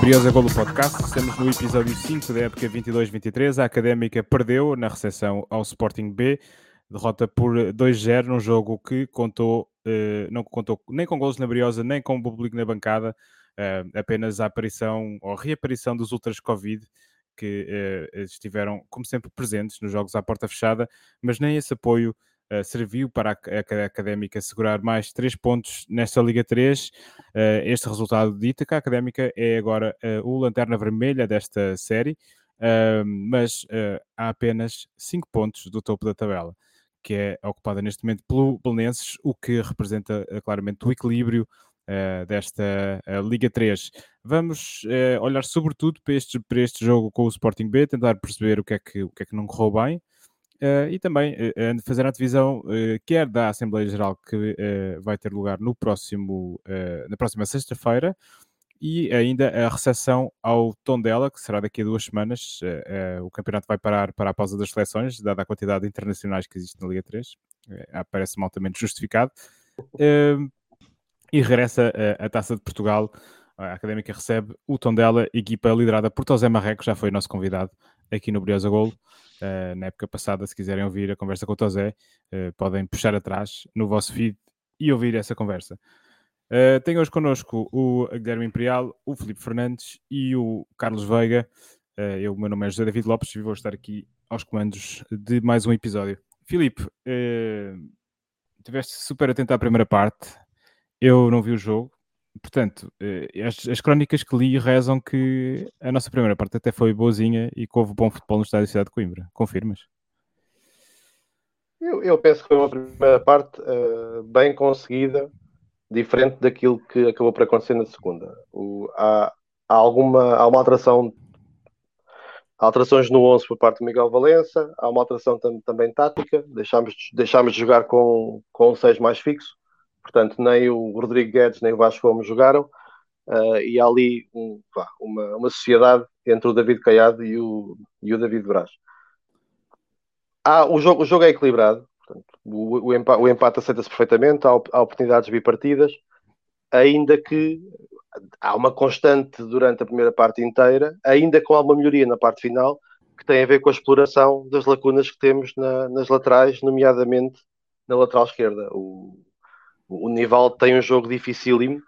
Briosa Golo Podcast, estamos no episódio 5 da época 22-23. A Académica perdeu na recepção ao Sporting B, derrota por 2-0 num jogo que contou, uh, não contou nem com golos na Briosa, nem com o público na bancada, uh, apenas a aparição ou reaparição dos Ultras Covid, que uh, estiveram, como sempre, presentes nos jogos à porta fechada, mas nem esse apoio serviu para a, Académica segurar mais 3 pontos nesta Liga 3. Uh, este resultado dita que a Académica é agora uh, o lanterna vermelha desta série, mas há apenas 5 pontos do topo da tabela, que é ocupada neste momento pelo Belenenses, o que representa claramente o equilíbrio desta Liga 3. Vamos olhar sobretudo para este, para este jogo com o Sporting B, tentar perceber o que é que, o que, é que não correu bem, e também uh, fazer a divisão quer da Assembleia Geral que vai ter lugar no próximo, na próxima sexta-feira e ainda a recepção ao Tondela, que será daqui a duas semanas. o campeonato vai parar para a pausa das seleções, dada a quantidade de internacionais que existe na Liga 3. Parece-me altamente justificado. e regressa a Taça de Portugal. A Académica recebe o Tondela, equipa liderada por Tosé Marreco, já foi nosso convidado aqui no Briosa Golo. Uh, na época passada, se quiserem ouvir a conversa com o Tozé, uh, podem puxar atrás no vosso feed e ouvir essa conversa. Uh, tenho hoje connosco o Guilherme Imperial, o Felipe Fernandes e o Carlos Veiga. Uh, eu, meu nome é José David Lopes e vou estar aqui aos comandos de mais um episódio. Filipe, uh, estiveste super atento à primeira parte. Eu não vi o jogo, portanto, eh, as, as, crónicas que li rezam que a nossa primeira parte até foi boazinha e que houve bom futebol no estádio da cidade de Coimbra. Confirmas? Eu, eu penso que foi uma primeira parte uh, bem conseguida, diferente daquilo que acabou por acontecer na segunda. O, há, há, alguma há uma alteração alterações no 11 por parte do Miguel Valença, há uma alteração tam, também tática, deixámos, deixámos de jogar com, com um 6 mais fixo, Portanto, nem o Rodrigo Guedes nem o Vasco Gomes jogaram. Uh, e há ali um, pá, uma, uma sociedade entre o David Caiado e o, e o David Braz. Ah, o, jogo, o jogo é equilibrado, portanto, o, o, empate, o empate aceita-se perfeitamente, há, há oportunidades bipartidas, ainda que há uma constante durante a primeira parte inteira, ainda com alguma melhoria na parte final, que tem a ver com a exploração das lacunas que temos na, nas laterais, nomeadamente na lateral esquerda. O, o Nival tem um jogo dificílimo,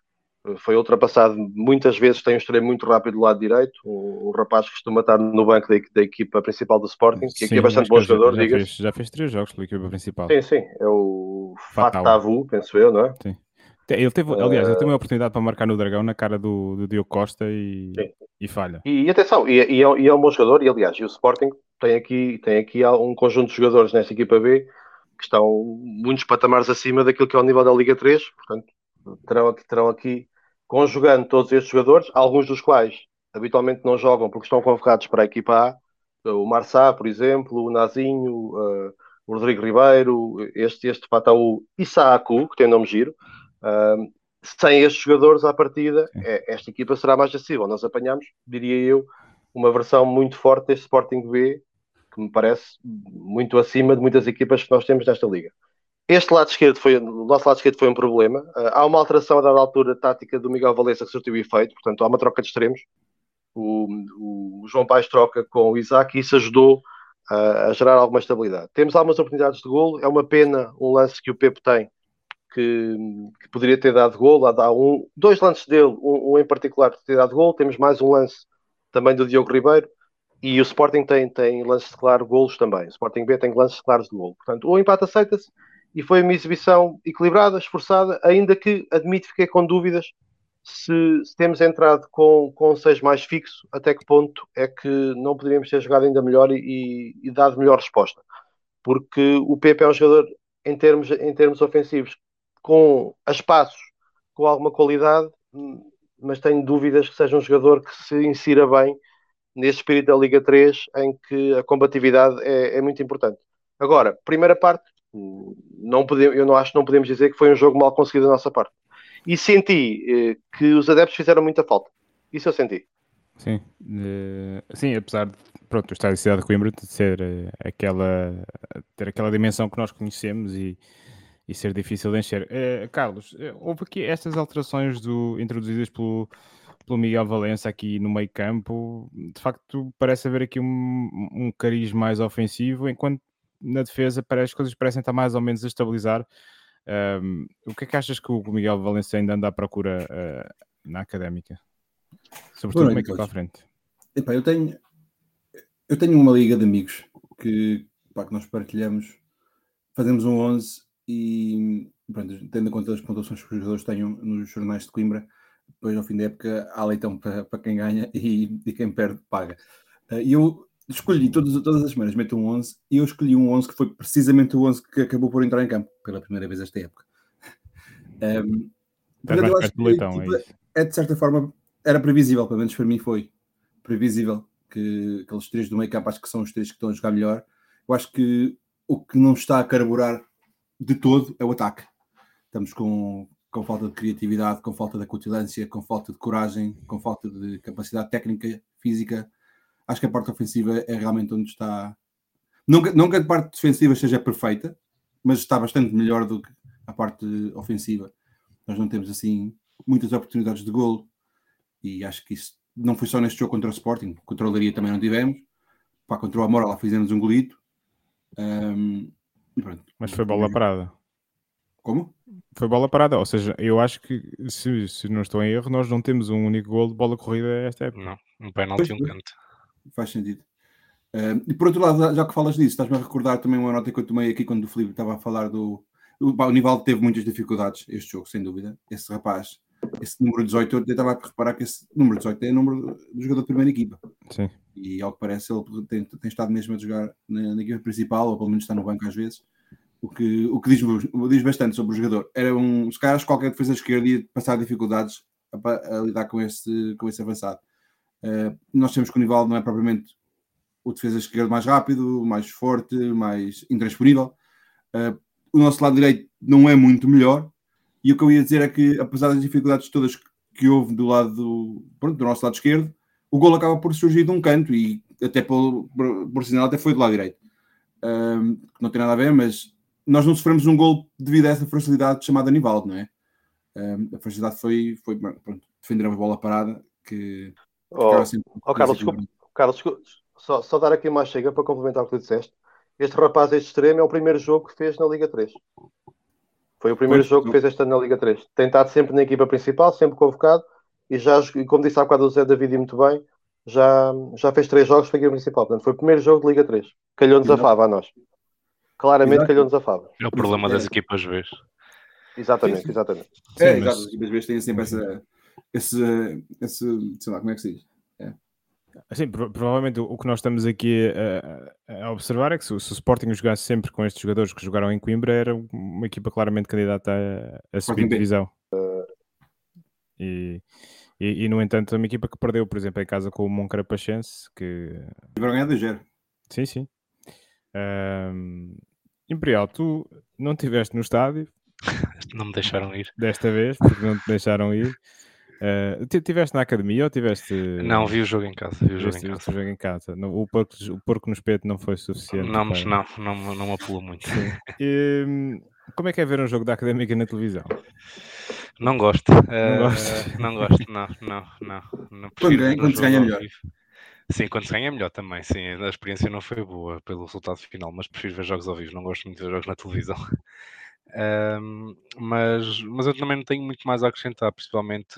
foi ultrapassado muitas vezes, tem um extremo muito rápido do lado direito, o, o rapaz costuma estar no banco da, da equipa principal do Sporting, que aqui é bastante bom jogador, já, fez, já fez três jogos pela equipa principal. Sim, sim, é o Fatavu, penso eu, não é? Sim. Ele teve, aliás, ele teve uma oportunidade para marcar no Dragão na cara do, do Diogo Costa e, e falha. E, e atenção, e, e, é, e, é, um bom jogador, e aliás, e o Sporting tem aqui, tem aqui um conjunto de jogadores nesta equipa B que estão muitos patamares acima daquilo que é o nível da Liga 3, portanto, terão aqui, terão aqui conjugando todos estes jogadores, alguns dos quais habitualmente não jogam porque estão convocados para a equipa A, o Marçá, por exemplo, o Nazinho, uh, o Rodrigo Ribeiro, este, este Fataú Isaacu, que tem nome giro. Uh, sem estes jogadores à partida, é, esta equipa será mais acessível. Nós apanhamos, diria eu, uma versão muito forte deste Sporting B que me parece muito acima de muitas equipas que nós temos nesta liga. Este lado esquerdo foi, o nosso lado esquerdo foi um problema. Uh, há uma alteração a dada altura tática do Miguel Valença que surtiu efeito, portanto há uma troca de extremos. O, o João Paes troca com o Isaac e isso ajudou uh, a gerar alguma estabilidade. Temos algumas oportunidades de golo, é uma pena um lance que o Pepe tem que, que poderia ter dado golo. Há um, dois lances dele, um, um em particular que ter dado golo. Temos mais um lance também do Diogo Ribeiro. E o Sporting tem, tem lances de claro golos também. O Sporting B tem lances claros de golo. Portanto, o empate aceita-se e foi uma exibição equilibrada, esforçada, ainda que admito fiquei com dúvidas se, se, temos entrado com, com 6 mais fixo, até que ponto é que não poderíamos ter jogado ainda melhor e, e, dado melhor resposta. Porque o Pepe é um jogador, em termos, em termos ofensivos, com espaços, com alguma qualidade, mas tenho dúvidas que seja um jogador que se insira bem nesse espírito da Liga 3 em que a combatividade é, é muito importante. Agora, primeira parte, não podemos, eu não acho que não podemos dizer que foi um jogo mal conseguido da nossa parte. E senti eh, que os adeptos fizeram muita falta. Isso eu senti. Sim, uh, sim apesar de pronto, o estádio de Cidade de Coimbra de ser uh, aquela, ter aquela dimensão que nós conhecemos e, e ser difícil de encher. Uh, Carlos, houve aqui estas alterações do, introduzidas pelo, pelo Miguel Valença aqui no meio campo, de facto parece haver aqui um, um cariz mais ofensivo, enquanto na defesa parece, as coisas parecem estar mais ou menos a estabilizar. Um, o que é que achas que o Miguel Valença ainda anda à procura uh, na académica? Sobretudo no meio campo à frente. Epá, eu tenho eu tenho uma liga de amigos que, pá, que nós partilhamos, fazemos um 11 e pronto, tendo em conta as pontuações que os jogadores tenham nos jornais de Coimbra, depois ao fim da época há leitão para, para quem ganha e, e quem perde paga. Eh, e eu escolhi todas, todas as semanas, meto um 11 e eu escolhi um 11 que foi precisamente o 11 que acabou por entrar em campo pela primeira vez esta época. Um, eu acho que leitão, tipo, é, é, de certa forma era previsível, pelo menos para mim foi previsível que aqueles três do meio campo acho que são os três que estão a jogar melhor. Eu acho que o que não está a carburar de todo é o ataque. Estamos com, com falta de criatividade, com falta de acutilância, com falta de coragem, com falta de capacidade técnica, física. Acho que a parte ofensiva é realmente onde está. Nunca, nunca a parte defensiva seja perfeita, mas está bastante melhor do que a parte ofensiva. Nós não temos assim muitas oportunidades de golo e acho que isso não foi só neste jogo contra o Sporting, contra o Leiria também não tivemos. Pá, contra o Amora lá fizemos um golito. Um, mas foi bola parada. Como? Foi bola parada, ou seja, eu acho que se, se não estou em erro, nós não temos um único gol de bola corrida esta época. Não, um penalti e um canto. Faz sentido. Um, e por outro lado, já que falas disso, estás-me a recordar também uma nota que eu tomei aqui quando o Felipe estava a falar do. O, o Nivaldo teve muitas dificuldades este jogo, sem dúvida. Esse rapaz esse número 18, eu estava a reparar que esse número 18 é o número do jogador da primeira equipa. Sim. E ao que parece, ele tem, tem estado mesmo a jogar na, na, equipa principal, ou pelo menos está no banco às vezes, o que, o que diz, diz bastante sobre o jogador. Era um, se calhar, qualquer defesa esquerda ia passar dificuldades a, a, lidar com esse, com esse avançado. Uh, nós temos que o Nivaldo não é propriamente o defesa esquerdo mais rápido, mais forte, mais intransponível. Uh, o nosso lado direito não é muito melhor, e o que eu ia dizer é que, apesar das dificuldades todas que houve do lado do, pronto, do nosso lado esquerdo, o gol acaba por surgir de um canto e até por, por, por sinal até foi do lado direito. Um, não tem nada a ver, mas nós não sofremos um gol devido a essa facilidade chamada Nivaldo, não é? Um, a facilidade foi, foi pronto, defender a bola parada que oh, oh Carlos, desculpa, Carlos desculpa, só, só dar aqui uma chega para complementar o que tu disseste. Este rapaz, este extremo, é o primeiro jogo que fez na Liga 3. Foi o primeiro pois, jogo que fez esta na Liga 3. Tem estado sempre na equipa principal, sempre convocado, e já, como disse há bocado o Zé David e muito bem, já, já fez três jogos para a equipa principal. Portanto, foi o primeiro jogo de Liga 3. Calhou-nos a fava a nós. Claramente calhou-nos a fava. É o problema das equipas B. Exatamente, exatamente. É, exato, as equipas B têm sempre essa, esse, esse, sei lá, como é que se diz? Assim, provavelmente o, que nós estamos aqui a, a observar é que se, se, o Sporting jogasse sempre com estes jogadores que jogaram em Coimbra, era uma equipa claramente candidata a, a subir divisão. E, e, e, no entanto, é uma equipa que perdeu, por exemplo, em casa com o Moncarapachense, que... Tiveram ganhar de zero. Sim, sim. Um, Imperial, tu não estiveste no estádio. não me deixaram ir. Desta vez, porque não te deixaram ir. Uh, tiveste na academia ou tiveste. Não, vi o jogo em casa. Vi o jogo, em casa. O, jogo em casa. o, porco, o porco no espeto não foi suficiente. Não, mas não, não, não me apelou muito. E, hum, como é que é ver um jogo da académica na televisão? Não gosto. Não uh, gosto. Não gosto, não, não, não. não quando ganha, quando se ganha melhor. Sim, quando se ganha é melhor também. Sim, a experiência não foi boa pelo resultado final, mas prefiro ver jogos ao vivo. Não gosto muito de ver jogos na televisão. Um, mas, mas eu também não tenho muito mais a acrescentar, principalmente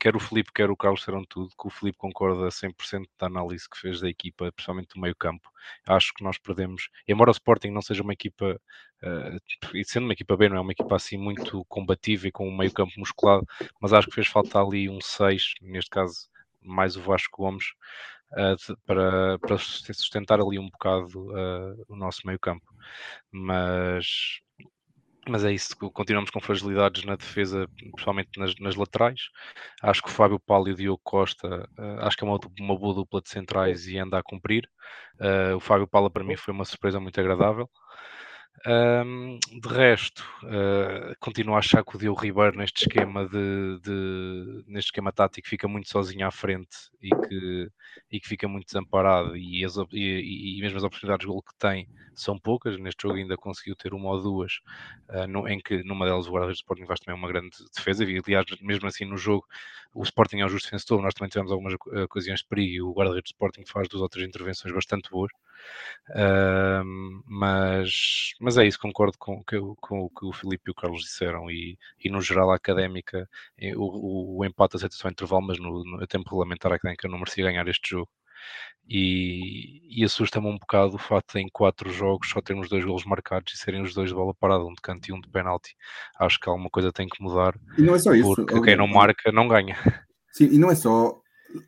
quer o Felipe, quer o Carlos serão tudo, que o Felipe concorda 100% da análise que fez da equipa, principalmente do meio campo. Acho que nós perdemos, embora o Sporting não seja uma equipa, uh, e sendo uma equipa B, não é uma equipa assim muito combativa e com um meio campo musculado, mas acho que fez falta ali um 6, neste caso mais o Vasco Gomes, Uh, para, para sustentar ali um bocado uh, o nosso meio campo. Mas, mas é isso, continuamos com fragilidades na defesa, principalmente nas, nas laterais. Acho que o Fábio Paulo e o Diogo Costa, uh, acho que é uma, uma, boa dupla de centrais e anda a cumprir. O Fábio Paulo para mim foi uma surpresa muito agradável. Um, de resto, uh, continuo a achar que o Diogo Ribeiro neste esquema de, de, neste esquema tático fica muito sozinho à frente e que, e que fica muito desamparado e, as, e, e mesmo as oportunidades de gol que tem são poucas. Neste jogo ainda conseguiu ter uma ou duas, uh, no, em que numa delas o guarda-redes do Sporting faz também uma grande defesa. E aliás, mesmo assim no jogo, o Sporting é um justo vencedor. Nós também tivemos algumas ocasiões de perigo e o guarda-redes do Sporting faz duas ou três intervenções bastante boas. Uh, mas, mas é isso, concordo com, com, com o que o Filipe e o Carlos disseram. E, e no geral, a académica, eh, o, o, o empate aceita só intervalo, mas no, no tempo regulamentar, a académica não merecia ganhar este jogo. E, e assusta-me um bocado o facto de em quatro jogos só termos dois golos marcados e serem os dois de bola parada, um de canto e um de penalti. Acho que alguma coisa tem que mudar. E não é só isso. Porque quem não marca não ganha. Sim, e não é só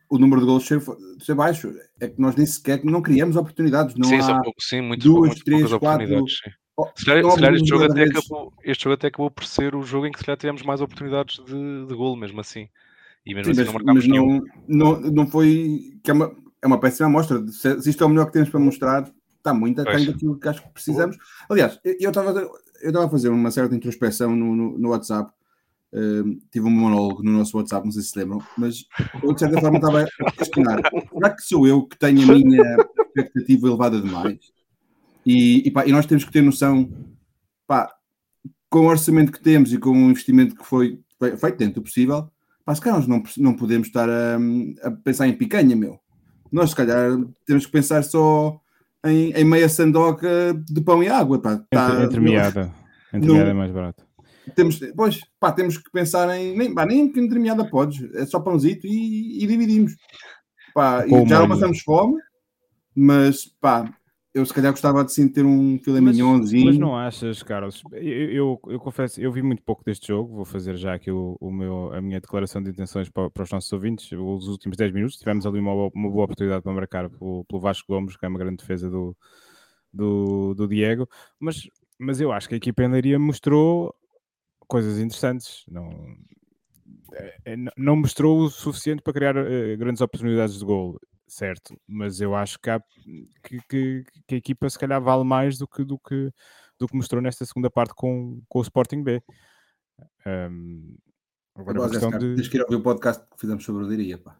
o número de gols ser, ser baixo, é que nós nem sequer não criamos oportunidades. Não sim, há pouco, sim, muito, duas, muito três, quatro. Oh, Se calhar, se calhar este, jogo até acabou, este jogo até acabou por ser o jogo em que se calhar tivemos mais oportunidades de, de golo, mesmo assim. E mesmo Sim, assim mas, não marcámos nenhum. não, não, não foi. Que é, uma, é uma péssima amostra. Se, se isto é o melhor que temos para mostrar, está muito aquém daquilo que acho que precisamos. Aliás, eu estava a- eu estava a fazer uma certa introspeção no, no, no WhatsApp. Tive um monólogo no nosso WhatsApp, não sei se se lembram, mas eu de certa forma estava a questionar: será que sou eu que tenho a minha expectativa elevada demais? E, e, pá, e nós temos que ter noção, pá, com o orçamento que temos e com o investimento que foi fe- feito dentro do possível, pá, se calhar nós não, não podemos estar a, a pensar em picanha, meu. Nós, se calhar, temos que pensar só em, em meia sandoca de pão e água, pá. Tá- Entre, entremeada. Entremeada é mais barato. Temos, pois, pá, temos que pensar em. Nem, pá, nem que entremeada podes, é só pãozito e, e dividimos. Pá, e já não passamos fome, mas pá, eu se calhar gostava de sim ter um filé Mas, mignonzinho. mas não achas, Carlos? Eu, eu, eu confesso, eu vi muito pouco deste jogo. Vou fazer já aqui o, o meu, a minha declaração de intenções para, para os nossos ouvintes. Os últimos 10 minutos tivemos ali uma, boa- uma boa oportunidade para marcar pelo, pelo Vasco Gomes, que é uma grande defesa do, do, do Diego. Mas, mas eu acho que a equipa em Leiria mostrou coisas interessantes. Não, é- é- não mostrou o suficiente para criar eh, grandes oportunidades de gol, certo? Mas eu acho que, há- que, que- que a equipa se calhar vale mais do que, do que, do que mostrou nesta segunda parte com, com o Sporting B. Ahm, agora é Agora, questão cara, de. Tens que ir ouvir o podcast que fizemos sobre o Diria, pá.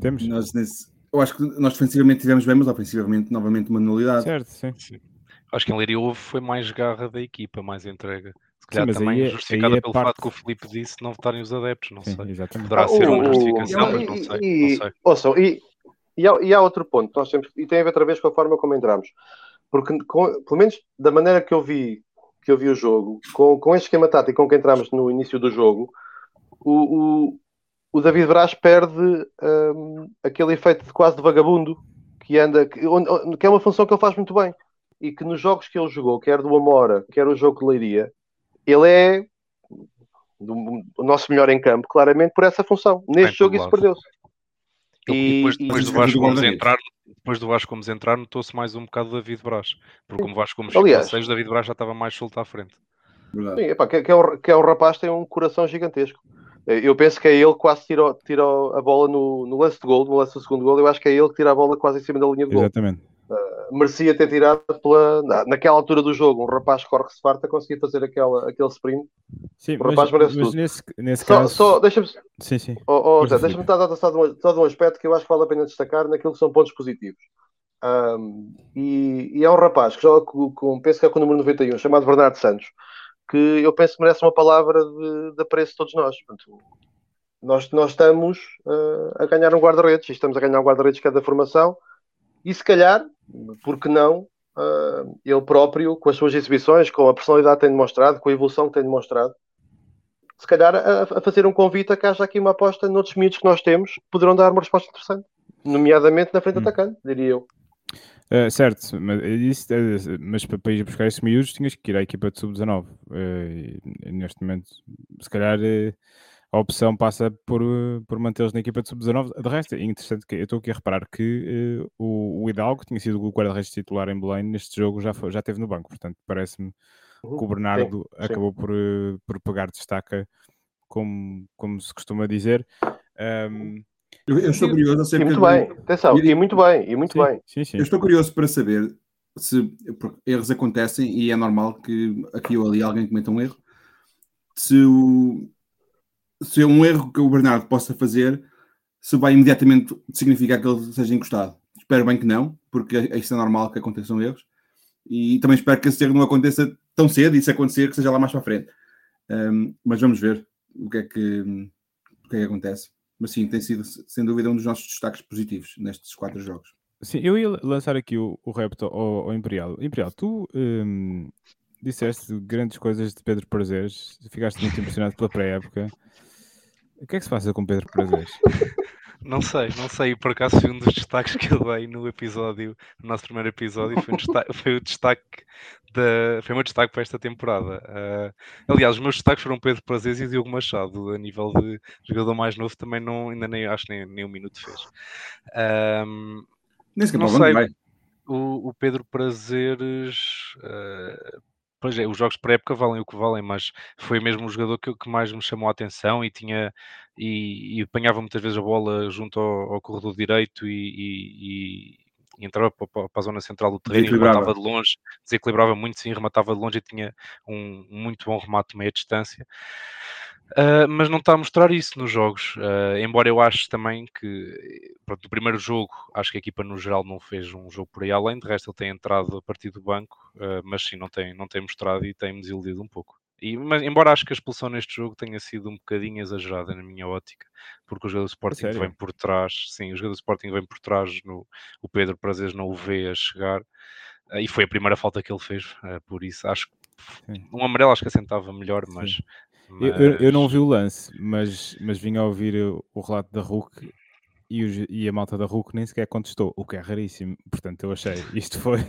Temos? Nós, nesse, eu acho que nós defensivamente tivemos bem, mas ofensivamente, novamente, uma nulidade. Certo, sim. Acho que em Leiria houve foi mais garra da equipa, mais entrega. Se calhar mas aí também é- justificada aí é pelo parte- fato que o Filipe disse não votarem os adeptos, não sim sei. exatamente. Poderá Ah, ser o- uma o- justificação, e- mas não sei. e- Não sei. ouçam, e, e, há, e há outro ponto nós temos, e tem a ver outra vez com a forma como entramos. Porque, com- pelo menos da maneira que eu vi, que eu vi o jogo, com, com este esquema tático com que entramos no início do jogo, o, o, o David Braz perde hum, aquele efeito de quase de vagabundo que anda, que, onde- onde- que é uma função que ele faz muito bem. E que nos jogos que ele jogou, quer do Amora, quer o jogo de Leiria, ele é do- o nosso melhor em campo, claramente por essa função. Neste por jogo isso perdeu-se. E, depois, depois e- do Vasco guarda-redes. entrar, depois do Vasco Gomes entrar, notou-se mais um bocado o David Braz. Porque como o Vasco Gomes Aliás- ficou a 6, David Braz já estava mais solto à frente. Sim, epá, que, que é um, que é um rapaz que tem um coração gigantesco. Eh, Eu penso que é ele que quase tira, tira a bola no, no lance de gol, no lance do segundo gol. Eu acho que é ele que tira a bola quase em cima da linha de gol. Exatamente. Merecia ter tirado pela, na- naquela altura do jogo. Um rapaz que corre se farta conseguir fazer aquela, aquele sprint. Sim, O rapaz mas, merece mas tudo. nesse, nesse Só, caso. só deixa-me Sim, sim. Oh, oh, deixa-me dar só de, um, só de um aspecto que eu acho que vale a pena destacar naquilo que são pontos positivos. Ahm, e, e é um rapaz que joga com, com- penso que é com o número 91, chamado Bernardo Santos, que eu penso que merece uma palavra de, de apreço de todos nós. Portanto, nós, nós estamos ah, a ganhar um guarda-redes, estamos a ganhar um guarda-redes que é da formação, e se calhar, porque não, ah, ele próprio, com as suas exibições, com a personalidade que tem demonstrado, com a evolução que tem demonstrado, se calhar a, a fazer um convite a que haja aqui uma aposta noutros miúdos que nós temos poderão dar uma resposta interessante, nomeadamente na frente Hum. atacante, diria eu. Eh, certo, mas, isso, eh, mas para, para ir buscar esses miúdos tinhas que ir à equipa de sub-19. Eh, e neste momento, se calhar eh, a opção passa por, eh, por mantê-los na equipa de sub-19. De resto, é interessante que eu estou aqui a reparar que eh, o, o Hidalgo tinha sido o guarda-redes titular em Belém neste jogo, já, foi, já esteve no banco. Portanto, parece-me Uhum. que o Bernardo sim. acabou por, eh, por pegar destaca, como, como se costuma dizer. Ahm, Eu, eu estou curioso E acerca muito do- bem, atenção, e muito bem, e muito sim, bem. sim, sim. Eu estou curioso para saber se erros acontecem e é normal que aqui ou ali alguém cometa um erro. Se, o, se é um erro que o Bernardo possa fazer, se vai imediatamente significar que ele seja encostado. Espero bem que não, porque isso é normal que aconteçam erros. E também espero que esse erro não aconteça tão cedo e se acontecer que seja lá mais para a frente. Um, mas vamos ver o que, é que, o que é que acontece. Mas sim, tem sido sem dúvida um dos nossos destaques positivos nestes quatro jogos. Sim, eu ia lançar aqui o, o repto ao, ao Imperial. Imperial, tu disseste grandes coisas de Pedro Prazeres, ficaste muito impressionado pela pré-época. O que é que se passa com Pedro Prazeres? Não sei, não sei. Por acaso foi um dos destaques que eu dei no episódio, no nosso primeiro episódio, foi, um destaque, foi o destaque da, foi o meu destaque para esta temporada. Uh, aliás, os meus destaques foram Pedro Prazeres e Diogo Machado, a nível de jogador mais novo, também não, ainda nem acho nem, nem um minuto fez. Um, nem sequer não sei. O, o, Pedro Prazeres uh, Pois é, os jogos pré-época valem o que valem, mas foi mesmo o jogador que, que mais me chamou a atenção e tinha e, e apanhava muitas vezes a bola junto ao, ao corredor direito e, e, e entrava para, para, a zona central do terreno e rematava de longe, desequilibrava muito, sim, rematava de longe e tinha um muito bom remate de meia distância. Uh, mas não está a mostrar isso nos jogos. Uh, embora eu acho também que, pronto, no primeiro jogo, acho que a equipa no geral não fez um jogo por aí além, de resto ele tem entrado a partir do banco, uh, mas sim, não tem, não tem mostrado e tem-me desiludido um pouco. E, mas, embora acho que a expulsão neste jogo tenha sido um bocadinho exagerada na minha ótica, porque o jogador do Sporting vem por trás, sim, o jogador do Sporting vem por trás, no, o Pedro Prazeres não o vê a chegar, e foi a primeira falta que ele fez, por isso acho que um amarelo acho que assentava melhor, mas mas... Eu, eu, não vi o lance, mas, mas vim a ouvir o, o relato da Hulk e, o, e, a malta da Hulk nem sequer contestou, o que é raríssimo. Portanto, eu achei isto foi.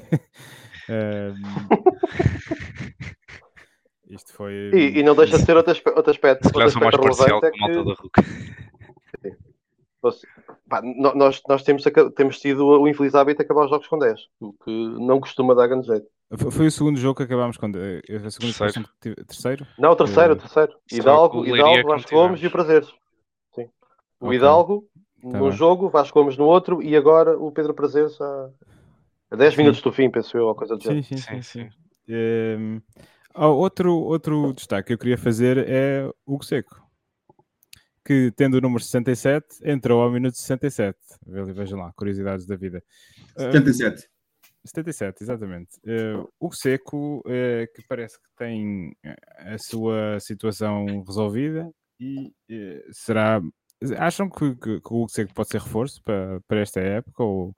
isto foi. E, e, não deixa de ser outro, outro aspecto. Se outro aspecto mais parcial é que... a malta da Hulk. Pá, nós, nós temos, temos tido o infeliz hábito de acabar os jogos com 10, o que não costuma dar grande jeito. Foi o segundo jogo que acabámos com. Eh, a segunda terceiro. terceiro? Não, o terceiro, o terceiro. Hidalgo, Hidalgo Vasco Gomes e o Prazeres. Sim. O okay. Hidalgo tá num jogo, Vasco Gomes no outro e agora o Pedro Prazeres a, a 10 sim. minutos do fim, penso eu, ou coisa do sim, sim, sim, sim, sim. Um, outro, outro destaque que eu queria fazer é o Seco. Que tendo o número 67, entrou ao minuto 67. Vejam lá, curiosidades da vida. 77. 77, exatamente. Uh, o Seco, uh, que parece que tem a sua situação resolvida e uh, será. Acham que, que, que, o Seco pode ser reforço para, para esta época? Ou...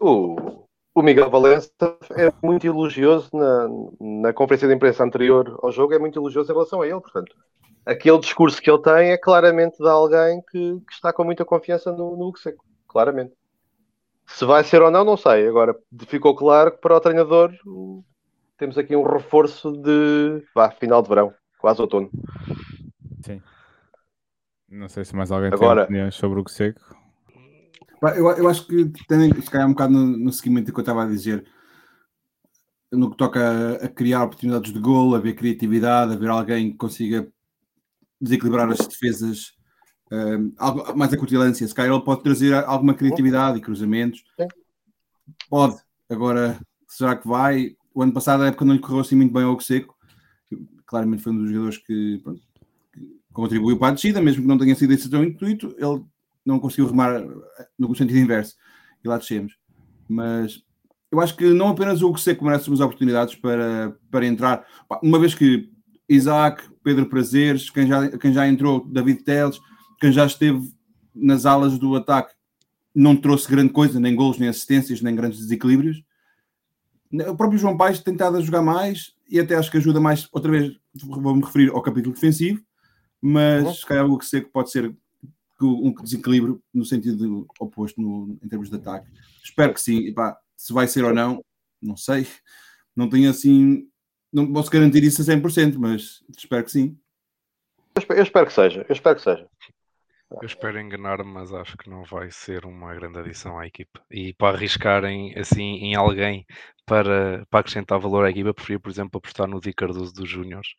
O, o Miguel Valença é muito elogioso na, na conferência de imprensa anterior ao jogo, é muito elogioso em relação a ele, portanto. Aquele discurso que ele tem é claramente de alguém que, que está com muita confiança no, no Hugo Seco, claramente. Se vai ser ou não, não sei. Agora, ficou claro que para o treinador temos aqui um reforço de vá, final de verão, quase outono. Sim. Não sei se mais alguém Agora, tem opiniões sobre o que seco. Eu, eu acho que tem se calhar um bocado no, no seguimento do que eu estava a dizer, no que toca a, a criar oportunidades de gol, a ver criatividade, a ver alguém que consiga desequilibrar as defesas algo mais acutilância. Se calhar ele pode trazer alguma criatividade e cruzamentos. Pode. Agora, será que vai? O ano passado, a época não lhe correu assim muito bem ao seco. Claramente foi um dos jogadores que, pronto, que contribuiu para a descida, mesmo que não tenha sido esse tão intuito, ele não conseguiu remar no sentido inverso. E lá descemos. Mas eu acho que não apenas o Hugo Seco merece umas oportunidades para, para entrar. Uma vez que Isaac, Pedro Prazeres, quem já, quem já entrou, David Teles, quem já esteve nas alas do ataque não trouxe grande coisa, nem gols, nem assistências, nem grandes desequilíbrios. O próprio João Paes tem tentado a jogar mais e até acho que ajuda mais, outra vez vou-me referir ao capítulo defensivo, mas uhum. se calhar o que sei que pode ser um desequilíbrio no sentido oposto no, em termos de ataque. Espero que sim. E, pá, se vai ser ou não, não sei. Não tenho assim, não posso garantir isso a 100%, mas espero que sim. Eu espero que seja, eu espero que seja. Eu espero enganar, mas acho que não vai ser uma grande adição à equipa. E para arriscarem assim em alguém para, para acrescentar valor à equipa, preferia, por exemplo, apostar no Di Cardoso dos Júniors,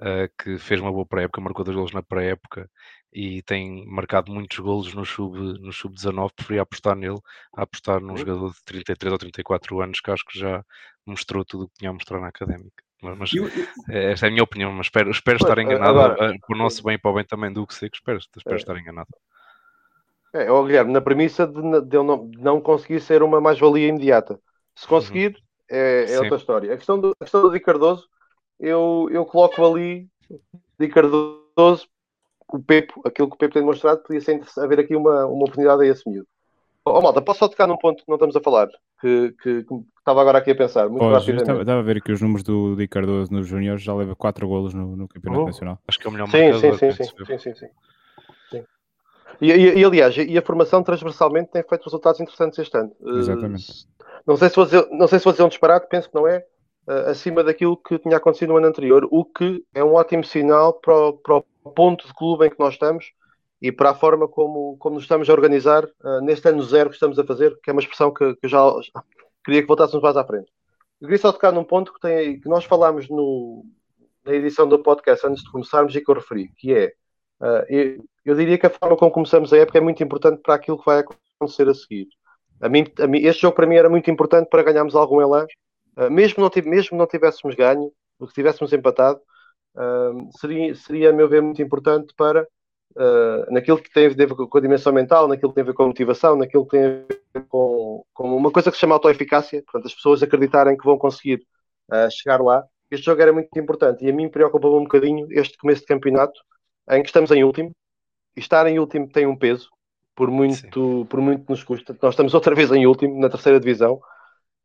uh, que fez uma boa pré-época, marcou dois golos na pré-época e tem marcado muitos golos no sub-19. No sub preferia apostar nele, apostar num jogador de 33 ou 34 anos, que acho que já mostrou tudo o que tinha a mostrar na académica. Mas, eu, eu... É, esta é a minha opinião, mas espero, espero estar enganado. Agora, por o nosso bem e para o bem também do que sei, que espero, espero é. estar enganado. É, oh, Guilherme, na premissa de, de, não, de não conseguir ser uma mais-valia imediata. Se uhum. conseguir, uhum. é, é outra história. A questão do, a questão do Di Cardoso, eu, eu coloco ali Di Cardoso, o Pepo, aquilo que o Pepo tem demonstrado, podia ser haver aqui uma, uma oportunidade a esse miúdo. Oh, malta, posso só tocar num ponto que não estamos a falar, que, que, que estava agora aqui a pensar, muito rapidamente. Estava, estava, a ver aqui os números do Di Cardoso nos Júniores, já leva 4 golos no, no Campeonato uhum. Nacional. Acho que é o melhor sim, sim, sim, sim, sim, sim, sim. E, e, e, aliás, e a formação transversalmente tem feito resultados interessantes este ano. Eh, Exatamente. Uh, não, sei se vou dizer, não sei se dizer um disparate, penso que não é, uh, acima daquilo que tinha acontecido no ano anterior, o que é um ótimo sinal para o, para o ponto de clube em que nós estamos e para a forma como, como nos estamos a organizar uh, neste ano zero que estamos a fazer, que é uma expressão que, que eu já queria que voltássemos mais à frente. Eu queria só tocar num ponto que, tem, que nós falámos no, na edição do podcast antes de começarmos e que eu referi, que é Uh, eu, eu, diria que a forma como começamos a época é muito importante para aquilo que vai acontecer a seguir. A mim, a mim, este jogo para mim era muito importante para ganharmos algum elan, uh, mesmo, não, mesmo não tivéssemos ganho, se tivéssemos empatado, uh, seria, seria, a meu ver, muito importante para naquilo que tem a ver com a dimensão mental, naquilo que tem a ver com a motivação, naquilo que tem a ver com, com uma coisa que se chama autoeficácia, portanto, as pessoas acreditarem que vão conseguir chegar lá. Este jogo era muito importante e a mim preocupa um bocadinho este começo de campeonato, em que estamos em último, e estar em último tem um peso, por muito, por muito nos custa. Nós estamos outra vez em último, na terceira divisão.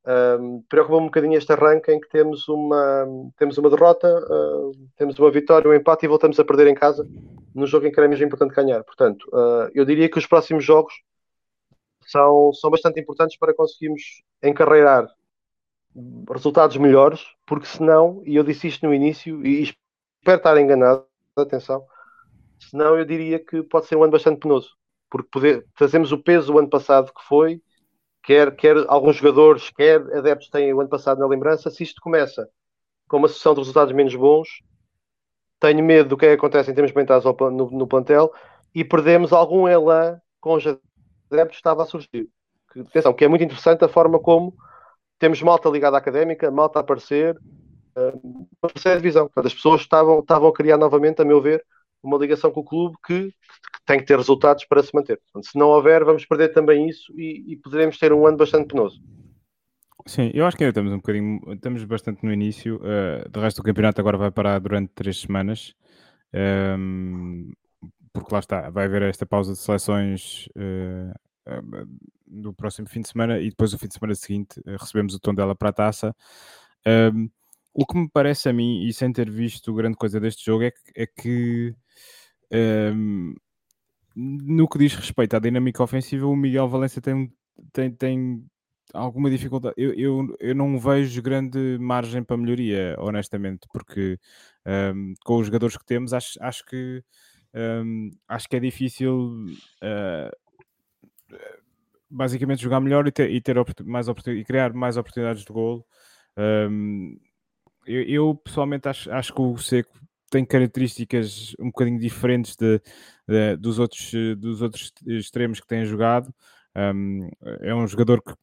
Um, preocupa um bocadinho este arranque em que temos uma, temos uma derrota, uh, temos uma vitória, um empate e voltamos a perder em casa no jogo em que era mesmo importante ganhar. Portanto, uh, eu diria que os próximos jogos são, são bastante importantes para conseguirmos encarreirar resultados melhores, porque senão, e eu disse isto no início, e espero estar enganado, atenção, Senão eu diria que pode ser um ano bastante penoso, porque poder, fazemos o peso do ano passado que foi, quer, quer alguns jogadores, quer adeptos têm o ano passado na lembrança, se isto começa com uma sucessão de resultados menos bons, tenho medo do que, é acontece em termos mentais no, no plantel e perdemos algum elan com os adeptos que estava a surgir. Que, atenção, que é muito interessante a forma como temos malta ligada à académica, malta a aparecer, uh, a terceira divisão. As pessoas estavam, estavam a criar novamente, a meu ver, uma ligação com o clube que tem que ter resultados para se manter. Portanto, se não houver, vamos perder também isso e, e poderemos ter um ano bastante penoso. Sim, eu acho que ainda estamos um bocadinho, estamos bastante no início. Uh, resto do campeonato agora vai parar durante três semanas. Um, ehm, porque lá está, vai haver esta pausa de seleções uh, no próximo fim de semana e depois o fim de semana seguinte uh, recebemos o tom dela para a taça. Um, ehm, o que me parece a mim, e sem ter visto grande coisa deste jogo, é que, é que um, no que diz respeito à dinâmica ofensiva, o Miguel Valência tem, tem, tem alguma dificuldade. Eu, eu, eu não vejo grande margem para melhoria, honestamente, porque um, com os jogadores que temos, acho, acho que um, acho que é difícil uh, basicamente jogar melhor e ter, e ter mais e criar mais oportunidades de golo. Um, eu, eu, pessoalmente acho, acho que o Seco tem características um bocadinho diferentes de, de, dos, outros, dos outros extremos que tem jogado. Um, é um jogador que,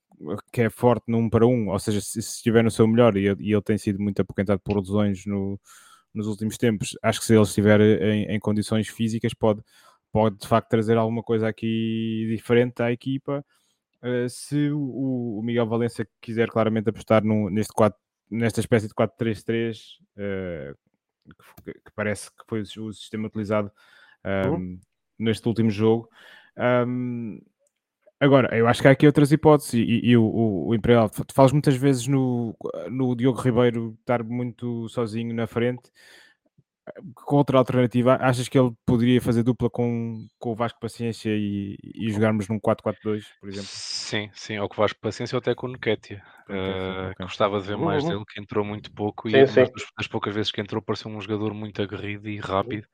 que, é forte num para um, ou seja, se, se estiver no seu melhor, e, e, ele tem sido muito apoquentado por lesões no, nos últimos tempos, acho que se ele estiver em, em, condições físicas, pode, pode de facto trazer alguma coisa aqui diferente à equipa. Uh, se o, o, Miguel Valença quiser claramente apostar no, neste 4 nesta espécie de 4-3-3 uh, que, que, parece que foi o sistema utilizado um, uhum. neste último jogo. Um, agora, eu acho que há aqui outras hipóteses e, e o, o, o Imperial, tu falas muitas vezes no, no Diogo Ribeiro estar muito sozinho na frente. Com outra alternativa, achas que ele poderia fazer dupla com, com o Vasco Paciência e, e jogarmos num 4-4-2, por exemplo? Sim, sim, ou com o Vasco Paciência ou até com o Nuketia. Uh, okay. Gostava de ver mais Uhum. dele, que entrou muito pouco Sim, e sim. das, das poucas vezes que entrou pareceu um jogador muito aguerrido e rápido.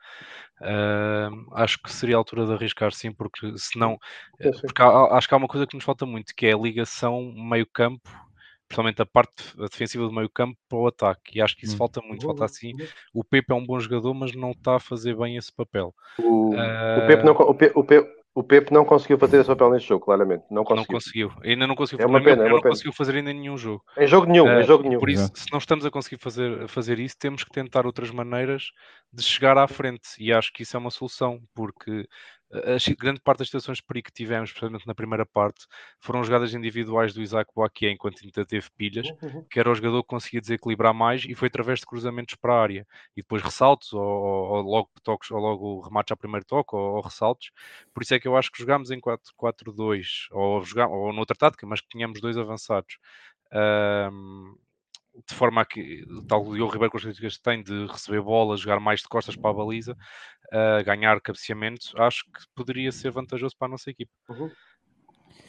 Uh, acho que seria a altura de arriscar sim, porque senão Sim, sim. porque há- acho que há uma coisa que nos falta muito, que é a ligação meio-campo, principalmente a parte defensiva do meio-campo para o ataque. E acho que isso Hum. falta muito. Falta assim. O Pepe é um bom jogador, mas não está a fazer bem esse papel. O, Ah, o, Pepe não, co- o, Pe- o, Pe- o Pepe não conseguiu fazer esse papel neste jogo, claramente. Não Não conseguiu. conseguiu. Ainda não conseguiu. É uma pena, é uma não pena. conseguiu fazer ainda nenhum jogo. Em jogo nenhum, Ah, em jogo e nenhum. Por isso, se não estamos a conseguir fazer, fazer isso, temos que tentar outras maneiras de chegar à frente. E acho que isso é uma solução, porque a, grande parte das situações de perigo que tivemos, especialmente na primeira parte, foram jogadas individuais do Isaac Boaquier enquanto ainda teve pilhas, Uhum. que era o jogador que conseguia desequilibrar mais e foi através de cruzamentos para a área. E depois ressaltos, ou, ou- logo toques, ou logo remates ao primeiro toque, ou, ou ressaltos. Por isso é que eu acho que jogámos em 4-4-2, ou, jogar, ou noutra tática, mas que tínhamos dois avançados. Ahm, de forma a que, tal o Diogo Ribeiro com as que tem de receber bola, jogar mais de costas para a baliza, ah, ganhar cabeceamentos, acho que poderia ser vantajoso para a nossa equipe.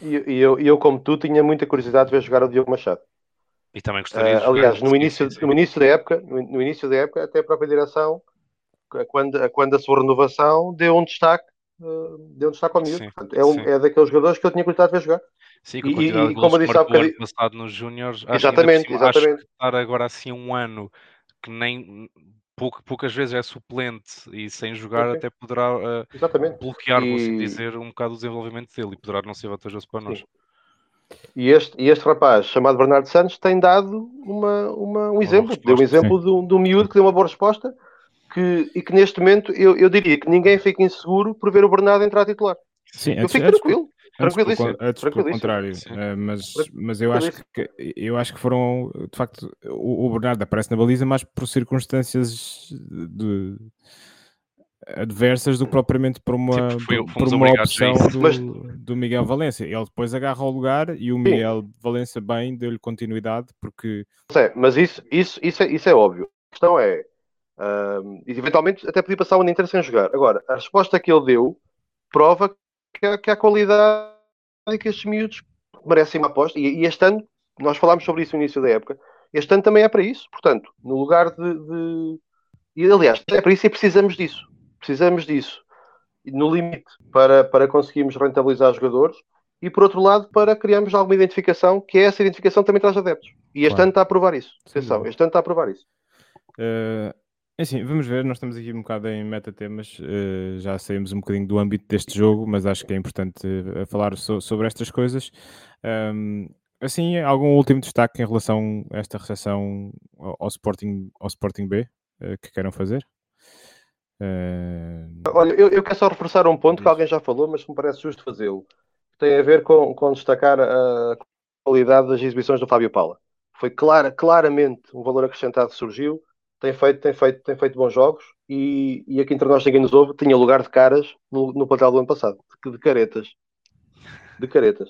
E, e eu, eu, como tu, tinha muita curiosidade de ver jogar o Diogo Machado. E também gostaria Ah, de jogar- aliás, no início, no início da época, no, no início da época, até a própria direção, quando, quando a sua renovação deu um destaque, ah, um destaque ao miúdo. Sim, Portanto, é, um, é daqueles jogadores que eu tinha curiosidade de ver jogar. Sim, com E- e- de como eu disse há bocadinho- passado nos Júniores, Exatamente, cima, exatamente. estar agora assim um ano que nem pouca- poucas vezes é suplente e sem jogar sim. até poderá Exatamente. bloquear, assim E- dizer, um bocado o desenvolvimento dele e poderá não ser vantajoso para nós. Sim. E este, e este rapaz, chamado Bernardo Santos, tem dado uma, uma- um exemplo. Deu um exemplo de um, de um miúdo que deu uma boa resposta que, e que neste momento eu, eu diria que ninguém fica inseguro por ver o Bernardo entrar titular. Sim, Eu antes, fico tranquilo. antes, Tranquilíssimo. antes pelo contrário, Sim. eh, mas, mas eu acho que eu acho que foram de facto o, o Bernardo aparece na baliza mais por circunstâncias de, adversas do que propriamente por uma, Sim, foi- por, uma a opção do, Mas- do Miguel Valência. Ele depois agarra o lugar e o Miguel Valência bem deu-lhe continuidade porque É, mas isso, isso, isso, é, isso é óbvio. A questão é, e eventualmente até podia passar o ano inteiro sem jogar. Agora, a resposta que ele deu prova que, que há qualidade e que estes miúdos merecem uma aposta. E, e este ano, nós falámos sobre isso no início da época, este ano também é para isso. Portanto, no lugar de. de- E aliás, é para isso e precisamos disso. Precisamos disso. No limite, para, para conseguirmos rentabilizar os jogadores. E por outro lado, para criarmos alguma identificação, que é essa identificação também traz adeptos. E este Claro. ano está a provar isso. Atenção, este ano está a provar isso. Eh, é assim, vamos ver, nós estamos aqui um bocado em metatemas, eh, já saímos um bocadinho do âmbito deste jogo, mas acho que é importante eh, falar so- sobre estas coisas. Ahm, assim, algum último destaque em relação a esta recepção ao, ao Sporting, ao Sporting B eh, que queiram fazer? Eh, Olha, eu, eu quero só reforçar um ponto que alguém já falou, mas que me parece justo fazê-lo. Tem a ver com, com destacar a qualidade das exibições do Fábio Paula. Foi clara, claramente um valor acrescentado que surgiu. Tem feito, tem feito, tem feito bons jogos e, e aqui entre nós ninguém nos ouve. Tinha lugar de caras no, no plantel do ano passado, de, de caretas. De caretas.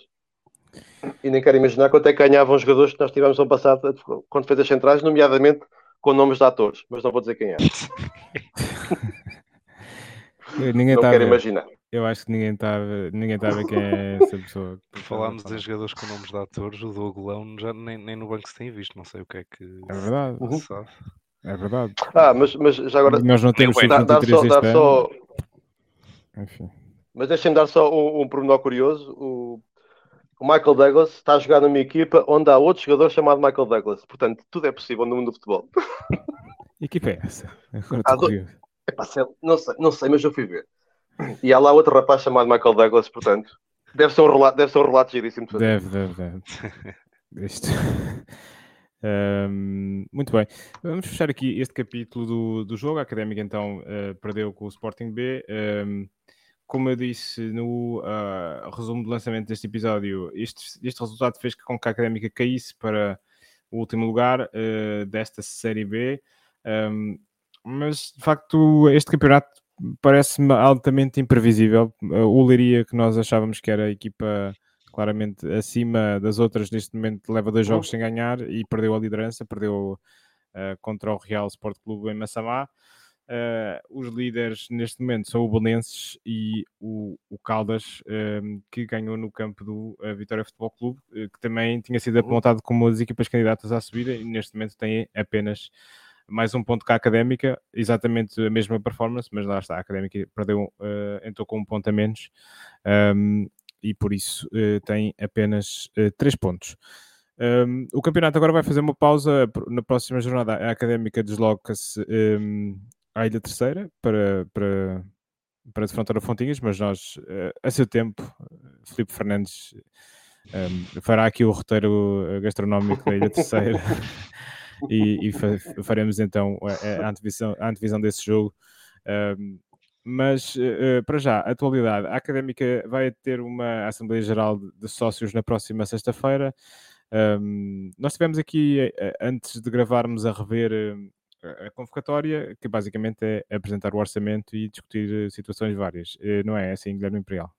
E nem quero imaginar quanto é que ganhavam os jogadores que nós tivemos no ano passado quando fez as centrais, nomeadamente com nomes de atores, mas não vou dizer quem é. ninguém Não quero ver. imaginar. Eu acho que ninguém está a ver, ninguém está a ver quem é essa pessoa. Por falarmos em jogadores com nomes de atores, o Dougolão já nem, nem no banco se tem visto, não sei o que é que É verdade, Uhum. É verdade. Ah, mas, mas já agora Nós não temos dar, dar sub-23 só, dar só, Enfim. mas deixem-me dar só um, um pormenor curioso. O, o Michael Douglas está a jogar numa equipa onde há outro jogador chamado Michael Douglas. Portanto, tudo é possível no mundo do futebol. Que equipa é essa? Agora do-. Epá, sei- não, sei, não sei, mas eu fui ver. E há lá outro rapaz chamado Michael Douglas, portanto, deve ser um relato, deve ser um relato giríssimo. Deve, deve, deve. Isto. Ahm, muito bem. Vamos fechar aqui este capítulo do, do jogo. A Académica então eh, perdeu com o Sporting B. Ahm, como eu disse no ah, resumo do lançamento deste episódio, este, este resultado fez com que a Académica caísse para o último lugar eh, desta Série B. Ahm, mas de facto, este campeonato parece-me altamente imprevisível. O Leiria, que nós achávamos que era a equipa claramente acima das outras, neste momento leva dois jogos sem ganhar e perdeu a liderança, perdeu uh, contra o Real Sport Clube em Massamá. Uh, os líderes neste momento são o Belenenses e o, o Caldas, um, que ganhou no campo do uh, Vitória Futebol Clube, uh, que também tinha sido uhum. apontado como as equipas candidatas à subida e neste momento tem apenas mais um ponto que a Académica, exatamente a mesma performance, mas lá está, a Académica perdeu, entrou com um ponto a menos um, e por isso tem apenas três pontos. Um, o campeonato agora vai fazer uma pausa na próxima jornada. A académica desloca-se um, à Ilha Terceira para, para, para defrontar a Fontinhas, mas nós, uh, a seu tempo, Filipe Fernandes um, fará aqui o roteiro eh, gastronómico da Ilha Terceira e, e fa faremos então a, a, antevisão, a antevisão desse jogo. Mas uh, para já, atualidade, a Académica vai ter uma Assembleia Geral de Sócios na próxima sexta-feira. Um, nós tivemos aqui, antes de gravarmos, a rever a convocatória, que basicamente é apresentar o orçamento e discutir eh, situações várias. Eh, não é assim, Guilherme Imperial?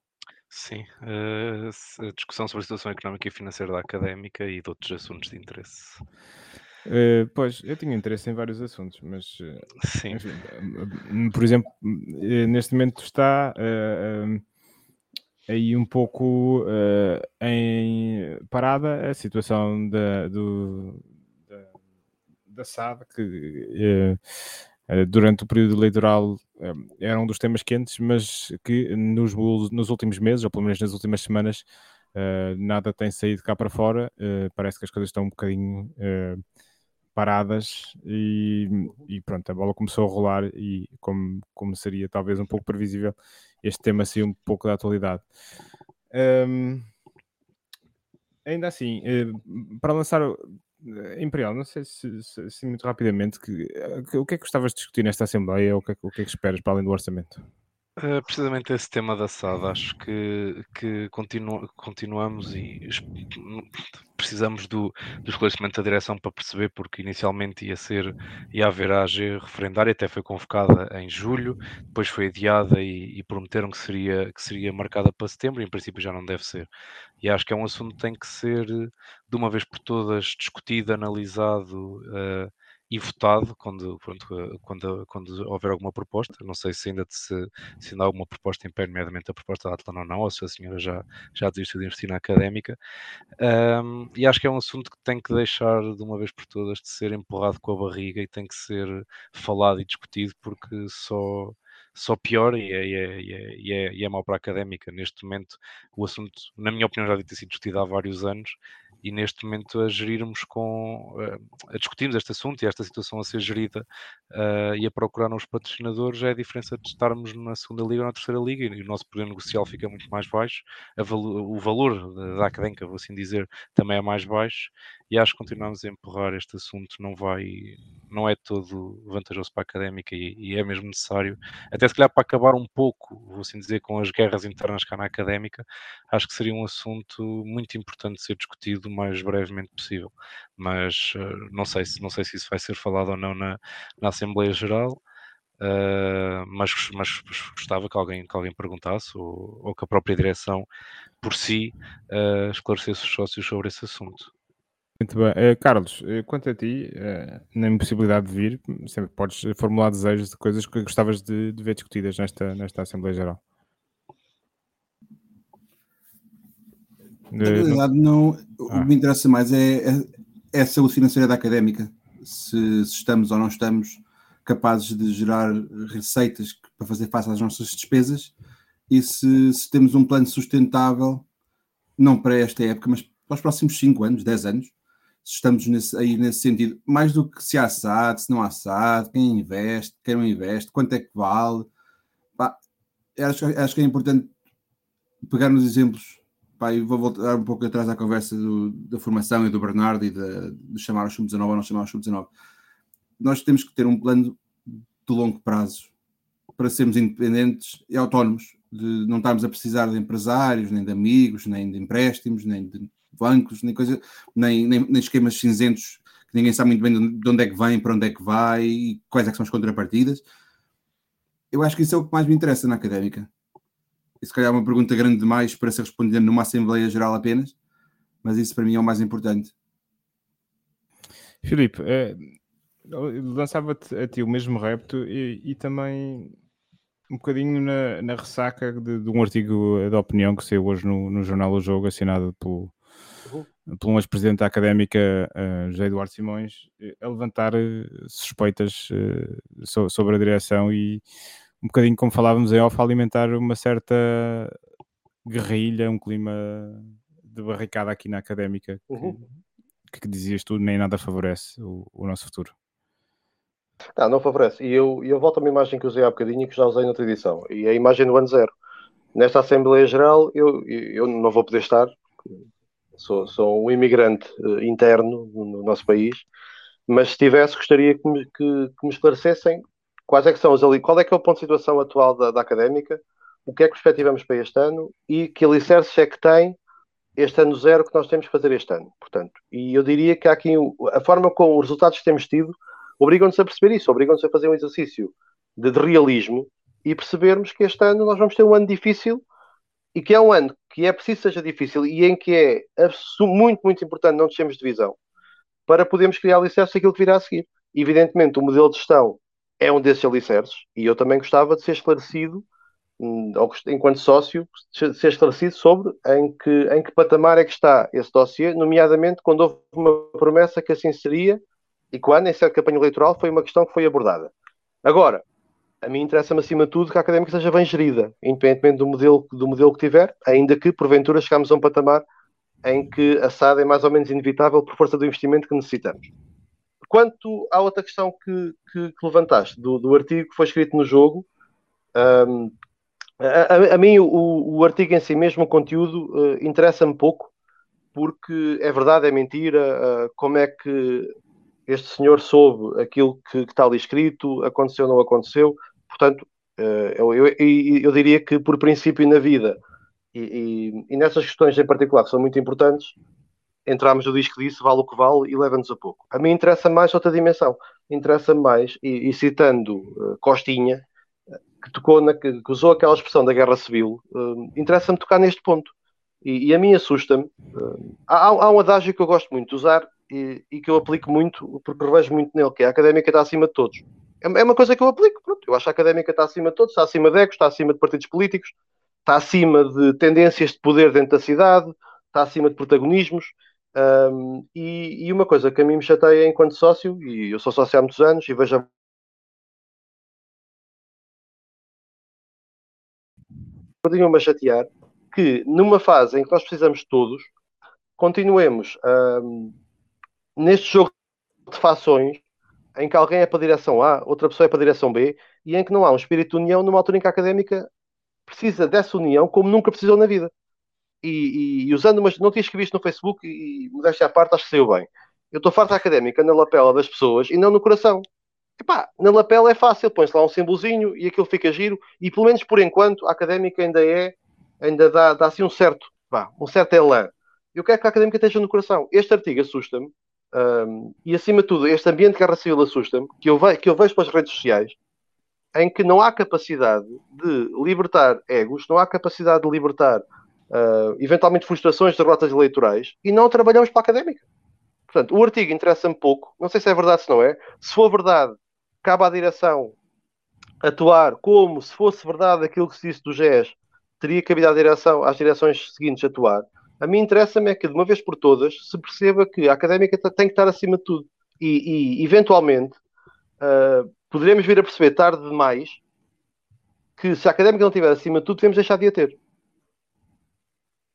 Sim, a discussão sobre a situação económica e financeira da académica e de outros assuntos de interesse. Uh, pois, eu tinha interesse em vários assuntos, mas Sim. Enfim, por exemplo, neste momento está uh, aí um pouco em parada a situação da, do, da SAD, que uh, durante o período eleitoral uh, era um dos temas quentes, mas que nos, nos últimos meses, ou pelo menos nas últimas semanas, nada tem saído cá para fora. parece que as coisas estão um bocadinho paradas e, e, pronto, a bola começou a rolar e como, como seria talvez um pouco previsível, este tema saiu um pouco da atualidade. Um, ainda assim, para lançar eh, Imperial, não sei se, se, se muito rapidamente, que, que, o que é que gostavas de discutir nesta Assembleia ou o que, é, o que é que esperas para além do orçamento? Precisamente esse tema da SAD, acho que, que continu, continuamos e precisamos do, do esclarecimento da direção para perceber, porque inicialmente ia ser, ia haver a AG referendária, até foi convocada em julho, depois foi adiada e, e, prometeram que seria, que seria marcada para setembro, e em princípio já não deve ser. E acho que é um assunto que tem que ser, de uma vez por todas, discutido, analisado. Uh, e votado quando, pronto, eh, quando, quando houver alguma proposta. Não sei se ainda, se, se ainda há alguma proposta em pé, nomeadamente a proposta da Atlanta ou não, ou se a senhora já, já desistiu de investir na académica. Um, e acho que é um assunto que tem que deixar de uma vez por todas de ser empurrado com a barriga e tem que ser falado e discutido porque só só piora e é, e, é, e, é, e, é, e é mau para a académica. Neste momento, o assunto, na minha opinião, já deve ter sido discutido há vários anos e neste momento a gerirmos com, uh, a discutirmos este assunto e esta situação a ser gerida uh, e a procurar nos patrocinadores é a diferença de estarmos na segunda liga ou na terceira liga e o nosso poder negocial fica muito mais baixo, o valor da académica, vou assim dizer, também é mais baixo e acho que continuamos a empurrar este assunto não vai, não é todo vantajoso para a académica e, e, é mesmo necessário, até se calhar para acabar um pouco, vou assim dizer, com as guerras internas cá na académica, acho que seria um assunto muito importante ser discutido o mais brevemente possível, mas uh, não sei se não sei se isso vai ser falado ou não na, na Assembleia Geral. Uh, mas, mas gostava que alguém, que alguém perguntasse ou, ou que a própria direção por si uh, esclarecesse os sócios sobre esse assunto. Muito bem. Uh, Carlos, uh, quanto a ti, uh, na impossibilidade de vir, sempre podes formular desejos de coisas que gostavas de, de ver discutidas nesta, nesta Assembleia Geral. Na realidade, não, o que me ah. interessa mais é, é, é, a saúde financeira da académica. Se, se, estamos ou não estamos capazes de gerar receitas para fazer face às nossas despesas e se, se temos um plano sustentável, não para esta época, mas para os próximos 5 anos, 10 anos, se estamos nesse, aí nesse sentido, mais do que se há SAD, se não há SAD, quem investe, quem não investe, quanto é que vale. Pá, acho, acho que é importante pegar nos exemplos. Pá, e vou voltar um pouco atrás à conversa do, da formação e do Bernardo e de, de chamar o sub-19 ou não chamar o sub-19. Nós temos que ter um plano de longo prazo para sermos independentes e autónomos, de não estarmos a precisar de empresários, nem de amigos, nem de empréstimos, nem de bancos, nem, coisa, nem, nem, nem, esquemas cinzentos que ninguém sabe muito bem de onde é que vem, para onde é que vai e quais é que são as contrapartidas. Eu acho que isso é o que mais me interessa na académica. Isso, se calhar, é uma pergunta grande demais para ser respondida numa Assembleia Geral apenas, mas isso para mim é o mais importante. Filipe, é, lançava-te a ti o mesmo repto e, e também um bocadinho na, na ressaca de, de, um artigo de opinião que saiu hoje no, no jornal O Jogo, assinado pelo, pelo ex-presidente da académica uh, José Eduardo Simões, eh, a levantar uh, suspeitas so, sobre a direção e um bocadinho como falávamos em off, alimentar uma certa guerrilha, um clima de barricada aqui na académica uhum. que, que, dizias tu nem nada favorece o, o nosso futuro. Não, não favorece. E eu, eu volto a uma imagem que usei há bocadinho e que já usei noutra edição. E a imagem do ano zero. Nesta Assembleia Geral, eu, eu não vou poder estar. Sou, sou um imigrante uh, interno no nosso país. Mas se estivesse, gostaria que me, que, que me esclarecessem quais é que são os ali, qual é que é o ponto de situação atual da, da académica, o que é que perspectivamos para este ano e que alicerces é que tem este ano zero que nós temos que fazer este ano. Portanto, e eu diria que aqui a forma como os resultados que temos tido obrigam-nos a perceber isso, obrigam-nos a fazer um exercício de, de, realismo e percebermos que este ano nós vamos ter um ano difícil e que é um ano que é preciso seja difícil e em que é muito, muito importante não descermos de visão para podermos criar alicerces aquilo que virá a seguir. Evidentemente, o modelo de gestão é um desses alicerces e eu também gostava de ser esclarecido hum, enquanto sócio, ser esclarecido sobre em que, em que patamar é que está esse dossiê, nomeadamente quando houve uma promessa que assim seria e quando, em certa campanha eleitoral, foi uma questão que foi abordada. Agora, a mim interessa-me acima de tudo que a académica seja bem gerida, independentemente do modelo, do modelo que tiver, ainda que porventura chegamos a um patamar em que a SAD é mais ou menos inevitável por força do investimento que necessitamos. Quanto à outra questão que, que, que levantaste, do, do, artigo que foi escrito no jogo, um, a, a, a, mim o, o, artigo em si mesmo, o conteúdo, uh, interessa-me pouco, porque é verdade, é mentira, uh, como é que este senhor soube aquilo que, que está ali escrito, aconteceu ou não aconteceu, portanto, uh, eu, eu, eu, diria que por princípio na vida, e, e, e nessas questões em particular que são muito importantes, entramos no disco disso, vale o que vale e leva-nos a pouco. A mim interessa mais outra dimensão. Interessa mais, e, e citando uh, Costinha, que tocou na, que, usou aquela expressão da guerra civil, uh, interessa-me tocar neste ponto. E, e a mim assusta-me. Uh, há, há, um adágio que eu gosto muito de usar e, e, que eu aplico muito, porque revejo muito nele, que é a académica está acima de todos. É, é uma coisa que eu aplico. Pronto. Eu acho que a académica está acima de todos, está acima de egos, está acima de partidos políticos, está acima de tendências de poder dentro da cidade, está acima de protagonismos. Um, e, e, uma coisa que a mim me chateia enquanto sócio, e eu sou sócio há muitos anos e vejo continua-me a chatear que numa fase em que nós precisamos todos, continuemos um, neste jogo de fações em que alguém é para a direção A, outra pessoa é para a direção B, e em que não há um espírito de união numa altura em que a académica precisa dessa união como nunca precisou na vida e, e, e usando umas notícias que viste no Facebook e modéstia à parte, acho que saiu bem. Eu estou farto da académica na lapela das pessoas e não no coração. Epá, na lapela é fácil, põe-se lá um símbolozinho e aquilo fica giro, e pelo menos por enquanto a académica ainda é, ainda dá, dá assim um certo, pá, um certo elan. Eu quero que a académica esteja no coração. Este artigo assusta-me, um, e acima de tudo, este ambiente de guerra civil assusta-me, que eu, que eu vejo pelas redes sociais, em que não há capacidade de libertar egos, não há capacidade de libertar uh, eventualmente frustrações de derrotas eleitorais, e não trabalhamos para a académica. Portanto, o artigo interessa-me pouco, não sei se é verdade se não é. Se for verdade, cabe à direção atuar como se fosse verdade aquilo que se disse do GES, teria cabido à direção, às direções seguintes atuar. A mim interessa-me é que, de uma vez por todas, se perceba que a académica tem que estar acima de tudo. E, e eventualmente, uh, poderemos vir a perceber tarde demais que se a académica não estiver acima de tudo, devemos deixar de a ter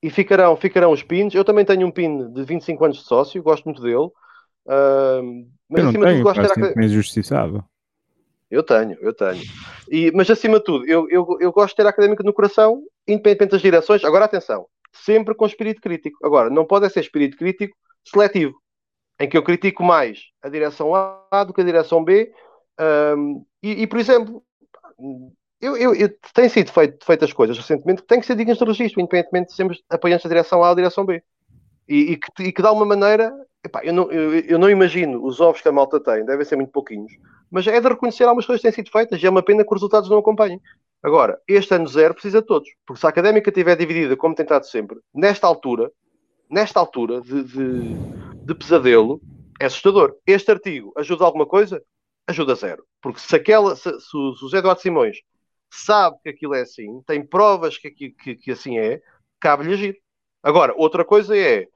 e ficarão, ficarão os pins. Eu também tenho um pin de 25 anos de sócio, gosto muito dele. Uh, mas eu acima tenho, de tudo gosto de ter. justiçado. Eu tenho, eu tenho. E, mas acima de tudo, eu, eu, eu gosto de ter a académica no coração, independente das direções. Agora atenção, sempre com espírito crítico. Agora, não pode ser espírito crítico seletivo, em que eu critico mais a direção A do que a direção B. Um, e, e, por exemplo, eu, eu, eu sido feito, feitas coisas recentemente que têm que ser dignas de registro, independentemente de sermos apoiantes da direção A ou da direção B. E, e, que, e que dá uma maneira. Epá, eu, não, eu, eu, não imagino os ovos que a malta tem, devem ser muito pouquinhos, mas é de reconhecer algumas coisas que têm sido feitas e é uma pena que os resultados não acompanhem. Agora, este ano zero precisa de todos, porque se a académica estiver dividida, como tem estado sempre, nesta altura, nesta altura de, de, de pesadelo, é assustador. Este artigo ajuda alguma coisa? Ajuda zero. Porque se, aquela, se, se o José Eduardo Simões sabe que aquilo é assim, tem provas que, que, que assim é, cabe-lhe agir. Agora, outra coisa é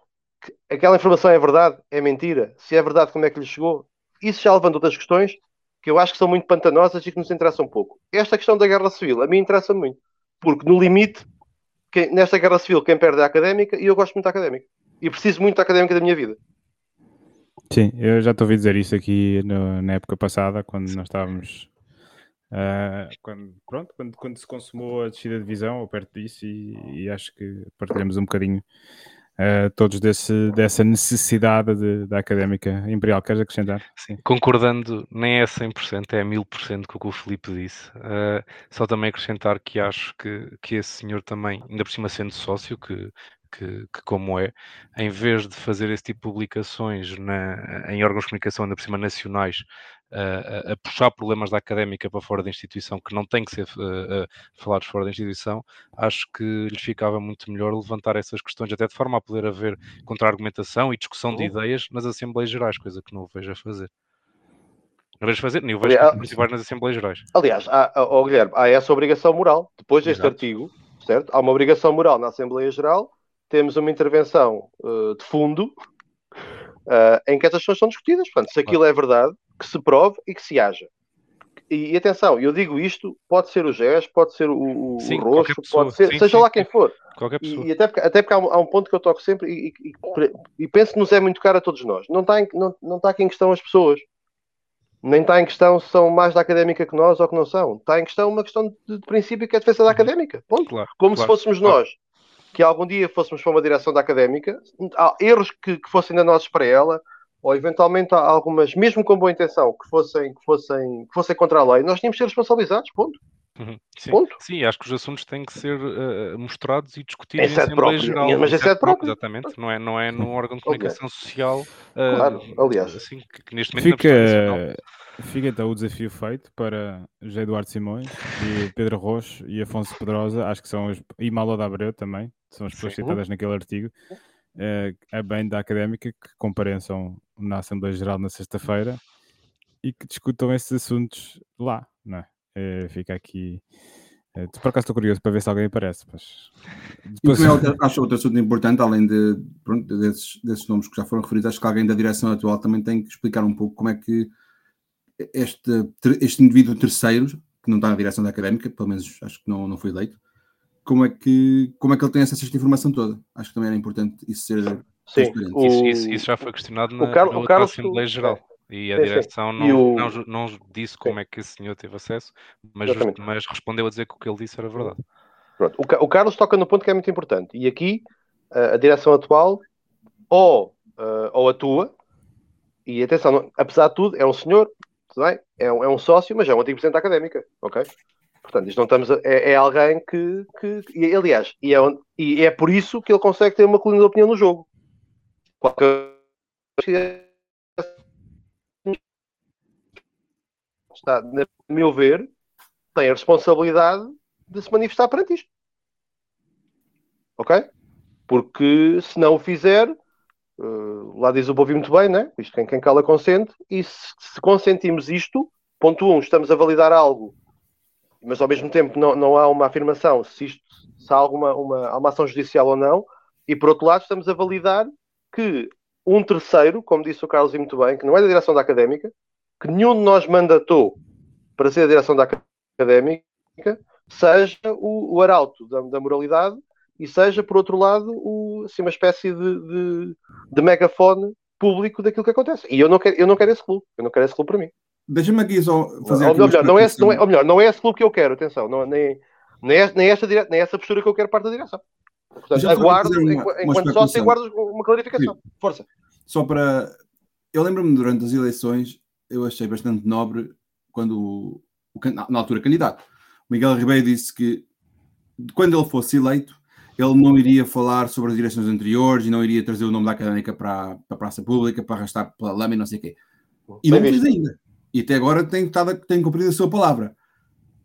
que aquela informação é verdade, é mentira. Se é verdade, como é que lhe chegou? Isso já levanta outras questões que eu acho que são muito pantanosas e que nos interessam pouco. Esta questão da guerra civil, a mim interessa muito. Porque, no limite, quem, nesta guerra civil, quem perde é a académica e eu gosto muito da académica. E preciso muito da académica da minha vida. Sim, eu já te ouvi dizer isso aqui no, na época passada, quando nós estávamos. Uh, quando, pronto, quando, quando se consumou a descida de divisão, ou perto disso, e, e acho que partilhamos um bocadinho uh, todos desse, dessa necessidade de, da académica imperial. Queres acrescentar? Sim, concordando, nem é 100%, é 1000% com o que o Felipe disse. Uh, só também acrescentar que acho que, que esse senhor também, ainda por cima sendo sócio, que que, que, como é, em vez de fazer esse tipo de publicações na, em órgãos de comunicação, ainda por cima nacionais, a, a, puxar problemas da académica para fora da instituição, que não têm que ser uh, falados fora da instituição, acho que lhe ficava muito melhor levantar essas questões, até de forma a poder haver contra-argumentação e discussão de uhum. ideias nas Assembleias Gerais, coisa que não o vejo a fazer. Não vejo fazer, nem o vejo participar nas Assembleias Gerais. Aliás, há, oh, Guilherme, há essa obrigação moral. Depois deste Exato. artigo, certo? Há uma obrigação moral na Assembleia Geral temos uma intervenção uh, de fundo uh, em que essas questões são discutidas. Portanto, se aquilo é verdade, que se prove e que se haja. E, e atenção, eu digo isto, pode ser o GES, pode ser o, o sim, rosto, pode ser, sim, seja sim, lá quem for. E, e, até porque, até porque há, um, há, um, ponto que eu toco sempre e, e, e penso que nos é muito caro a todos nós. Não está, em, não, não está aqui em questão as pessoas. Nem está em questão se são mais da académica que nós ou que não são. Está em questão uma questão de, de princípio que é a defesa da uhum. académica. Ponto. Claro, Como claro, se fôssemos claro. nós que algum dia fôssemos para uma direção da académica, há erros que, que fossem danosos para ela, ou eventualmente há algumas, mesmo com boa intenção, que fossem, que fossem, que fossem contra a lei, nós tínhamos de ser responsabilizados, ponto. Uhum, sim. Ponto. sim, acho que os assuntos têm que ser uh, mostrados e discutidos em Assembleia Geral. Mas é próprio. Exatamente, não é, não é num órgão de comunicação okay. social. Uh, claro, aliás. Assim, que, que neste momento Fica, Fica então o desafio feito para José Eduardo Simões e Pedro Roxo e Afonso Pedrosa, acho que são os, e Malo da Abreu também, são as pessoas Sim. citadas naquele artigo, é, a bem da académica que compareçam na Assembleia Geral na sexta-feira e que discutam esses assuntos lá, não é? é fica aqui. É, por acaso estou curioso para ver se alguém aparece. Mas... Depois... Outro, acho outro assunto importante, além de, pronto, desses, desses nomes que já foram referidos, acho que alguém da direção atual também tem que explicar um pouco como é que este, este indivíduo terceiro, que não está na direção da académica, pelo menos acho que não, não foi eleito, como é, que, como é que ele tem acesso a esta informação toda? Acho que também era importante isso ser. Sim, o... isso, isso, isso, já foi questionado na, Carlos, na Carlos, Assembleia Geral. E a sim, direção sim. Não, o... não, não, disse como é que esse senhor teve acesso, mas, mas respondeu a dizer que o que ele disse era verdade. Pronto. O, o Carlos toca no ponto que é muito importante. E aqui a, direção atual ou, uh, ou atua, e atenção, apesar de tudo, é um senhor? É um, é um sócio, mas é um antigo presidente da académica, ok? Portanto, isto não estamos a, é, é, alguém que, que e, aliás, e é, e é por isso que ele consegue ter uma coluna de opinião no jogo. Está, a meu ver, tem a responsabilidade de se manifestar perante isto. Ok? Porque se não o fizer, Uh, lá diz o Bovi muito bem, né? Isto quem, quem cala consente, e se, se, consentimos isto, ponto um, estamos a validar algo, mas ao mesmo tempo não, não há uma afirmação se, isto, se há alguma uma, uma ação judicial ou não, e por outro lado estamos a validar que um terceiro, como disse o Carlos muito bem, que não é da direção da académica, que nenhum de nós mandatou para ser a direção da académica, seja o, o arauto da, da moralidade e seja, por outro lado, o, assim, uma espécie de, de, de, megafone público daquilo que acontece. E eu não quero, eu não quero esse clube, eu não quero esse clube para mim. Deixa-me aqui só fazer. Ou, aqui melhor, não é, não é, ou melhor, não é esse clube que eu quero, atenção, não, nem, nem, é, nem, esta, nem essa postura que eu quero parte da direção. Portanto, aguardo, uma, enquanto sócio, aguardo uma clarificação. Sim. Força. Só para. Eu lembro-me durante as eleições, eu achei bastante nobre quando o, o na altura candidato, Miguel Ribeiro disse que quando ele fosse eleito, ele não iria falar sobre as direções anteriores e não iria trazer o nome da académica para, para a praça pública, para arrastar pela lama e não sei o quê. E Bem não fez ainda. E até agora tem, estado, tem cumprido a sua palavra.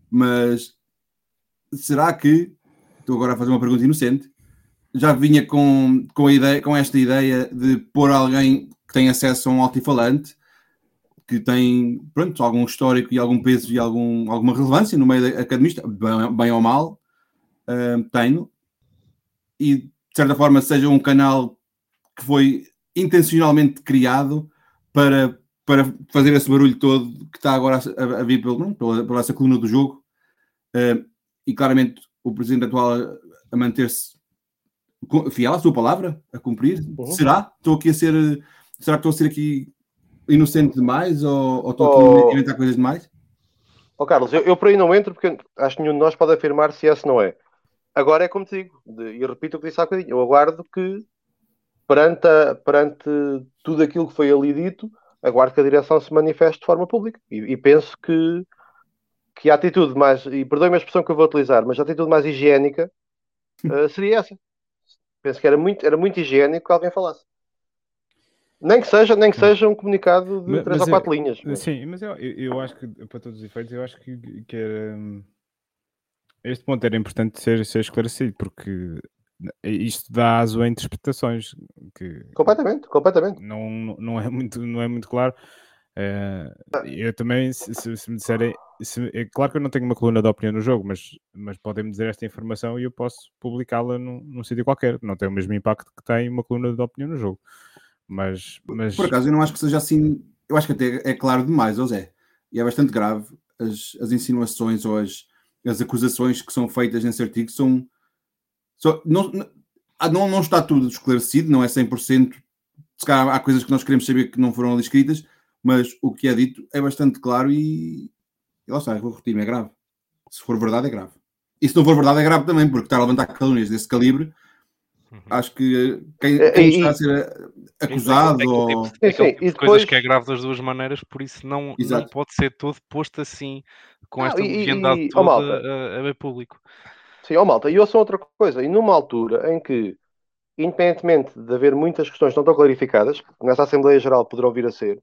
Mas será que, estou agora a fazer uma pergunta inocente, já vinha com, com, ideia, com esta ideia de pôr alguém que tem acesso a um altifalante, que tem pronto, algum histórico e algum peso e algum, alguma relevância no meio academista, bem, bem ou mal, uh, tenho, e de certa forma seja um canal que foi intencionalmente criado para, para fazer esse barulho todo que está agora a, a vir pelo, pela, pela essa coluna do jogo. Uh, e claramente o presidente atual a, a manter-se fiel à sua palavra, a cumprir. Uhum. Será? Estou aqui a ser. Será que estou a ser aqui inocente demais ou, ou estou aqui oh. a inventar coisas demais? Oh, Carlos, eu, eu por aí não entro porque acho que nenhum de nós pode afirmar se esse não é. Agora é como te digo, e repito o que disse há bocadinho, eu aguardo que perante, a, perante tudo aquilo que foi ali dito, aguardo que a direção se manifeste de forma pública. E, e penso que, que a atitude mais, e perdoe-me a expressão que eu vou utilizar, mas a atitude mais higiênica uh, seria essa. Penso que era muito, era muito higiênico que alguém falasse. Nem que seja, nem que seja um comunicado de mas, três mas ou quatro linhas. Mas... Sim, mas eu, eu acho que, para todos os efeitos, eu acho que, que era, este ponto era importante ser, ser esclarecido, porque isto dá aso a interpretações que completamente, completamente. Não, não, é, muito, não é muito claro. Uh, eu também, se, se, me disserem, se, é claro que eu não tenho uma coluna de opinião no jogo, mas, mas podem-me dizer esta informação e eu posso publicá-la num, num sítio qualquer. Não tem o mesmo impacto que tem uma coluna de opinião no jogo. Mas, mas... Por acaso, eu não acho que seja assim. Eu acho que até é claro demais, ou Zé. E é bastante grave as, as insinuações ou as, as acusações que são feitas nesse artigo são só, não, ah, não, não está tudo esclarecido, não é 100%. Se calhar há coisas que nós queremos saber que não foram ali escritas, mas o que é dito é bastante claro e, e lá está, vou repetir, é grave. Se for verdade, é grave. E se não for verdade, é grave também, porque estar a levantar calúnias desse calibre, uhum. acho que quem, quem está a ser acusado. É, ou... tipo, é tipo de coisas que é grave das duas maneiras, por isso não, não pode ser todo posto assim, com esta legendade toda a, a, a público. Sim, ó malta, e ouçam outra coisa, e numa altura em que, independentemente de haver muitas questões que não estão clarificadas, nessa Assembleia Geral poderão vir a ser,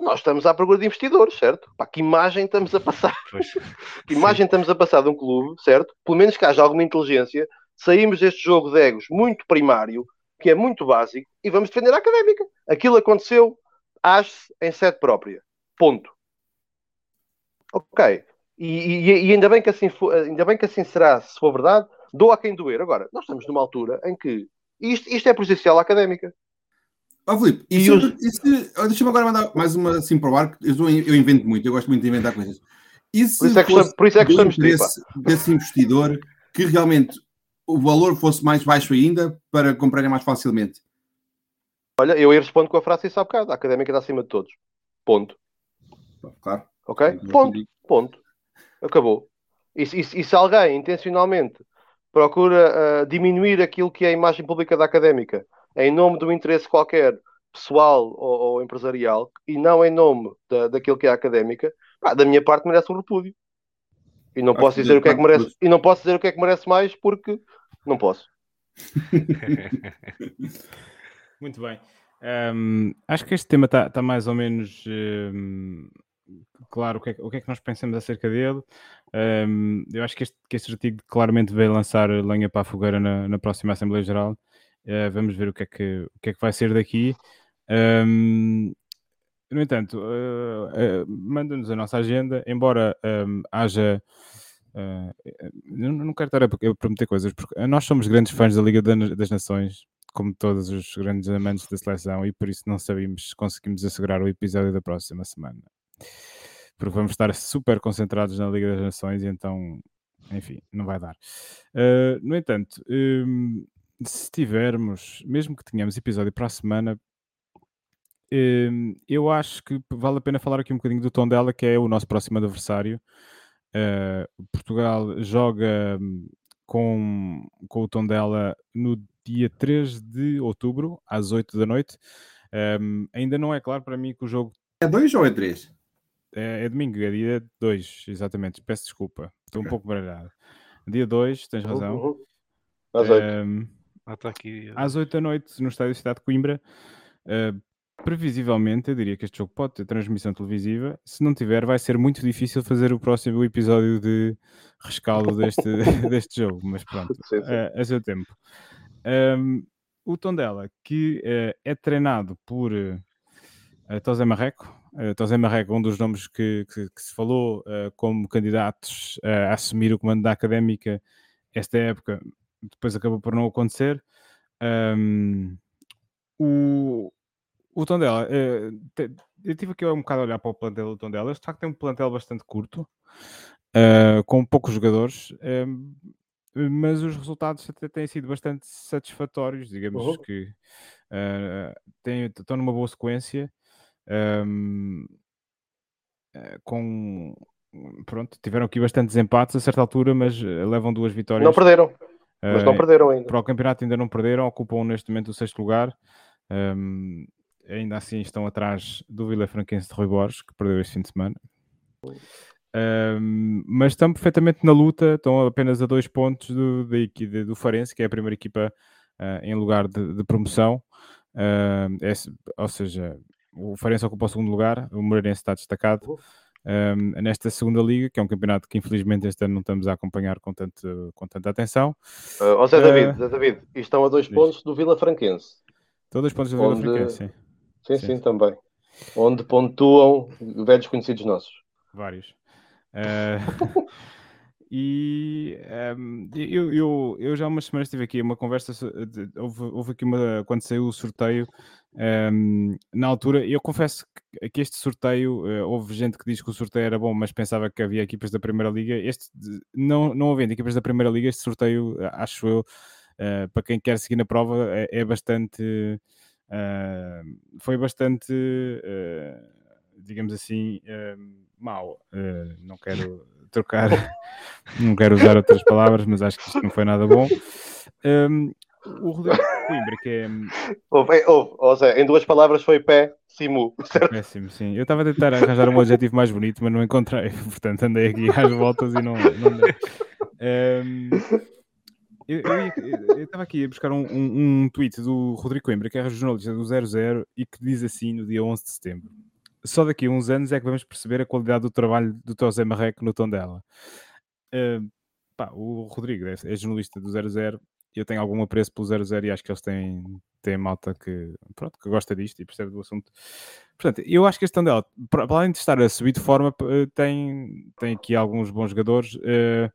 nós estamos à procura de investidores, certo? Pá, que imagem estamos a passar? que imagem estamos a passar de um clube, certo? Pelo menos que haja alguma inteligência, saímos deste jogo de egos muito primário, que é muito básico, e vamos defender a académica. Aquilo aconteceu, age-se em sede própria. Ponto. Ok. E, e, e, ainda, bem que assim for, ainda bem que assim será, se for verdade, dou a quem doer. Agora, nós estamos numa altura em que isto, isto é prejudicial à académica. Ó oh, Filipe, e os... deixa-me agora mandar mais uma assim para o ar, eu, eu invento muito, eu gosto muito de inventar coisas. E se por isso é que, por isso é que estamos desse, desse investidor que realmente o valor fosse mais baixo ainda para comprarem mais facilmente? Olha, eu ia respondo com a frase isso há bocado, a académica está acima de todos. Ponto. Claro. Ok? Ponto. Ponto acabou. E, e, e se alguém intencionalmente procura uh, diminuir aquilo que é a imagem pública da académica em nome um interesse qualquer pessoal ou, ou empresarial e não em nome da, daquilo que é académica, pá, da minha parte merece um repúdio. E não posso dizer o que é que merece, e não posso dizer o que é que merece mais porque não posso. Muito bem. Um, acho que este tema está tá mais ou menos um, claro o que, é, o que, é, que nós pensamos acerca dele. Um, eu acho que este, que este artigo claramente veio lançar lenha para a fogueira na, na próxima Assembleia Geral. Uh, vamos ver o que, é que, o que é que vai ser daqui. Um, no entanto, uh, uh, manda-nos a nossa agenda, embora um, haja. Uh, não quero estar a prometer coisas, porque nós somos grandes fãs da Liga das Nações, como todos os grandes amantes da seleção, e por isso não sabemos se conseguimos assegurar o episódio da próxima semana porque vamos estar super concentrados na Liga das Nações e então, enfim, não vai dar. No entanto, um, se tivermos, mesmo que tenhamos episódio para a semana, um, eu acho que vale a pena falar aqui um bocadinho do tom dela, que é o nosso próximo adversário. Uh, Portugal joga hum, com, com o tom dela no dia 3 de outubro, às 8 da noite. Um, ainda não é claro para mim que o jogo. É 2 ou é 3? É, é domingo, é dia 2, exatamente. Peço desculpa, estou um pouco baralhado. Dia 2, tens razão. Uhum. Às 8. Um, ah, tá aqui. Às 8 da noite, no estádio Cidade de Coimbra. Uh, previsivelmente, eu diria que este jogo pode ter transmissão televisiva. Se não tiver, vai ser muito difícil fazer o próximo episódio de rescaldo deste, deste jogo. Mas pronto. É, é seu tempo. Um, o Tondela, que uh, é treinado por uh, Tosé Marreco. Uh, Tosé Marreco, um dos nomes que, que, que se falou uh, como candidatos a assumir o comando da académica esta época, depois acabou por não acontecer. Um, o, o Tondela, uh, eu tive aqui um bocado a olhar para o plantel do Tondela. Este de facto tem um plantel bastante curto, uh, com poucos jogadores, uh, mas os resultados até têm sido bastante satisfatórios. Digamos uhum. que têm, estão numa boa sequência. Um, com pronto, tiveram aqui bastantes empates a certa altura, mas levam duas vitórias. Não perderam, mas não perderam ainda. Para o campeonato ainda não perderam, ocupam neste momento o sexto lugar. Um, ainda assim estão atrás do Vila Franquense de Rui Borges, que perdeu este fim de semana. Um, mas estão perfeitamente na luta, estão apenas a dois pontos do, do, do Farense, que é a primeira equipa uh, em lugar de, de promoção. Uh, é, ou seja, o Farense ocupa o segundo lugar, o Moreirense está destacado. Um, nesta segunda liga, que é um campeonato que infelizmente este ano não estamos a acompanhar com, tanto, com tanta atenção. Uh, oh Zé David, Zé David, estão a dois pontos do Vila Franquense. Estão a dois pontos do Vila Franquense, sim. Sim, sim, sim, também. Onde pontuam velhos conhecidos nossos. Vários. Uh, e um, eu, eu, eu já há umas semanas tive aqui uma conversa, houve, houve aqui uma, quando saiu o sorteio, um, na altura, eu confesso que, que este sorteio, uh, houve gente que diz que o sorteio era bom, mas pensava que havia equipas da Primeira Liga. Este, não, não havendo equipas da Primeira Liga, este sorteio, acho eu, uh, para quem quer seguir na prova, é, é bastante Uh, foi bastante, digamos assim, mau. não quero trocar, não quero usar outras palavras, mas acho que isto não foi nada bom. Um, o Rodrigo Coimbra, que é. Ouve, ouve, ou seja, em duas palavras foi pé, simu. Péssimo, sim. Eu estava a tentar arranjar um adjetivo mais bonito, mas não encontrei. Portanto, andei aqui às voltas e não. não um, eu estava aqui a buscar um, um, um, tweet do Rodrigo Coimbra, que é jornalista do 00, e que diz assim no dia 11 de setembro: Só daqui a uns anos é que vamos perceber a qualidade do trabalho do Tosé Marreco no tom dela. Uh, pá, o Rodrigo é, é, jornalista do 00, eu tenho algum apreço pelo 00 e acho que eles têm, têm malta que, pronto, que gosta disto e percebe do assunto. Portanto, eu acho que este Tondela, para além de estar a subir de forma, tem, tem aqui alguns bons jogadores. Uh,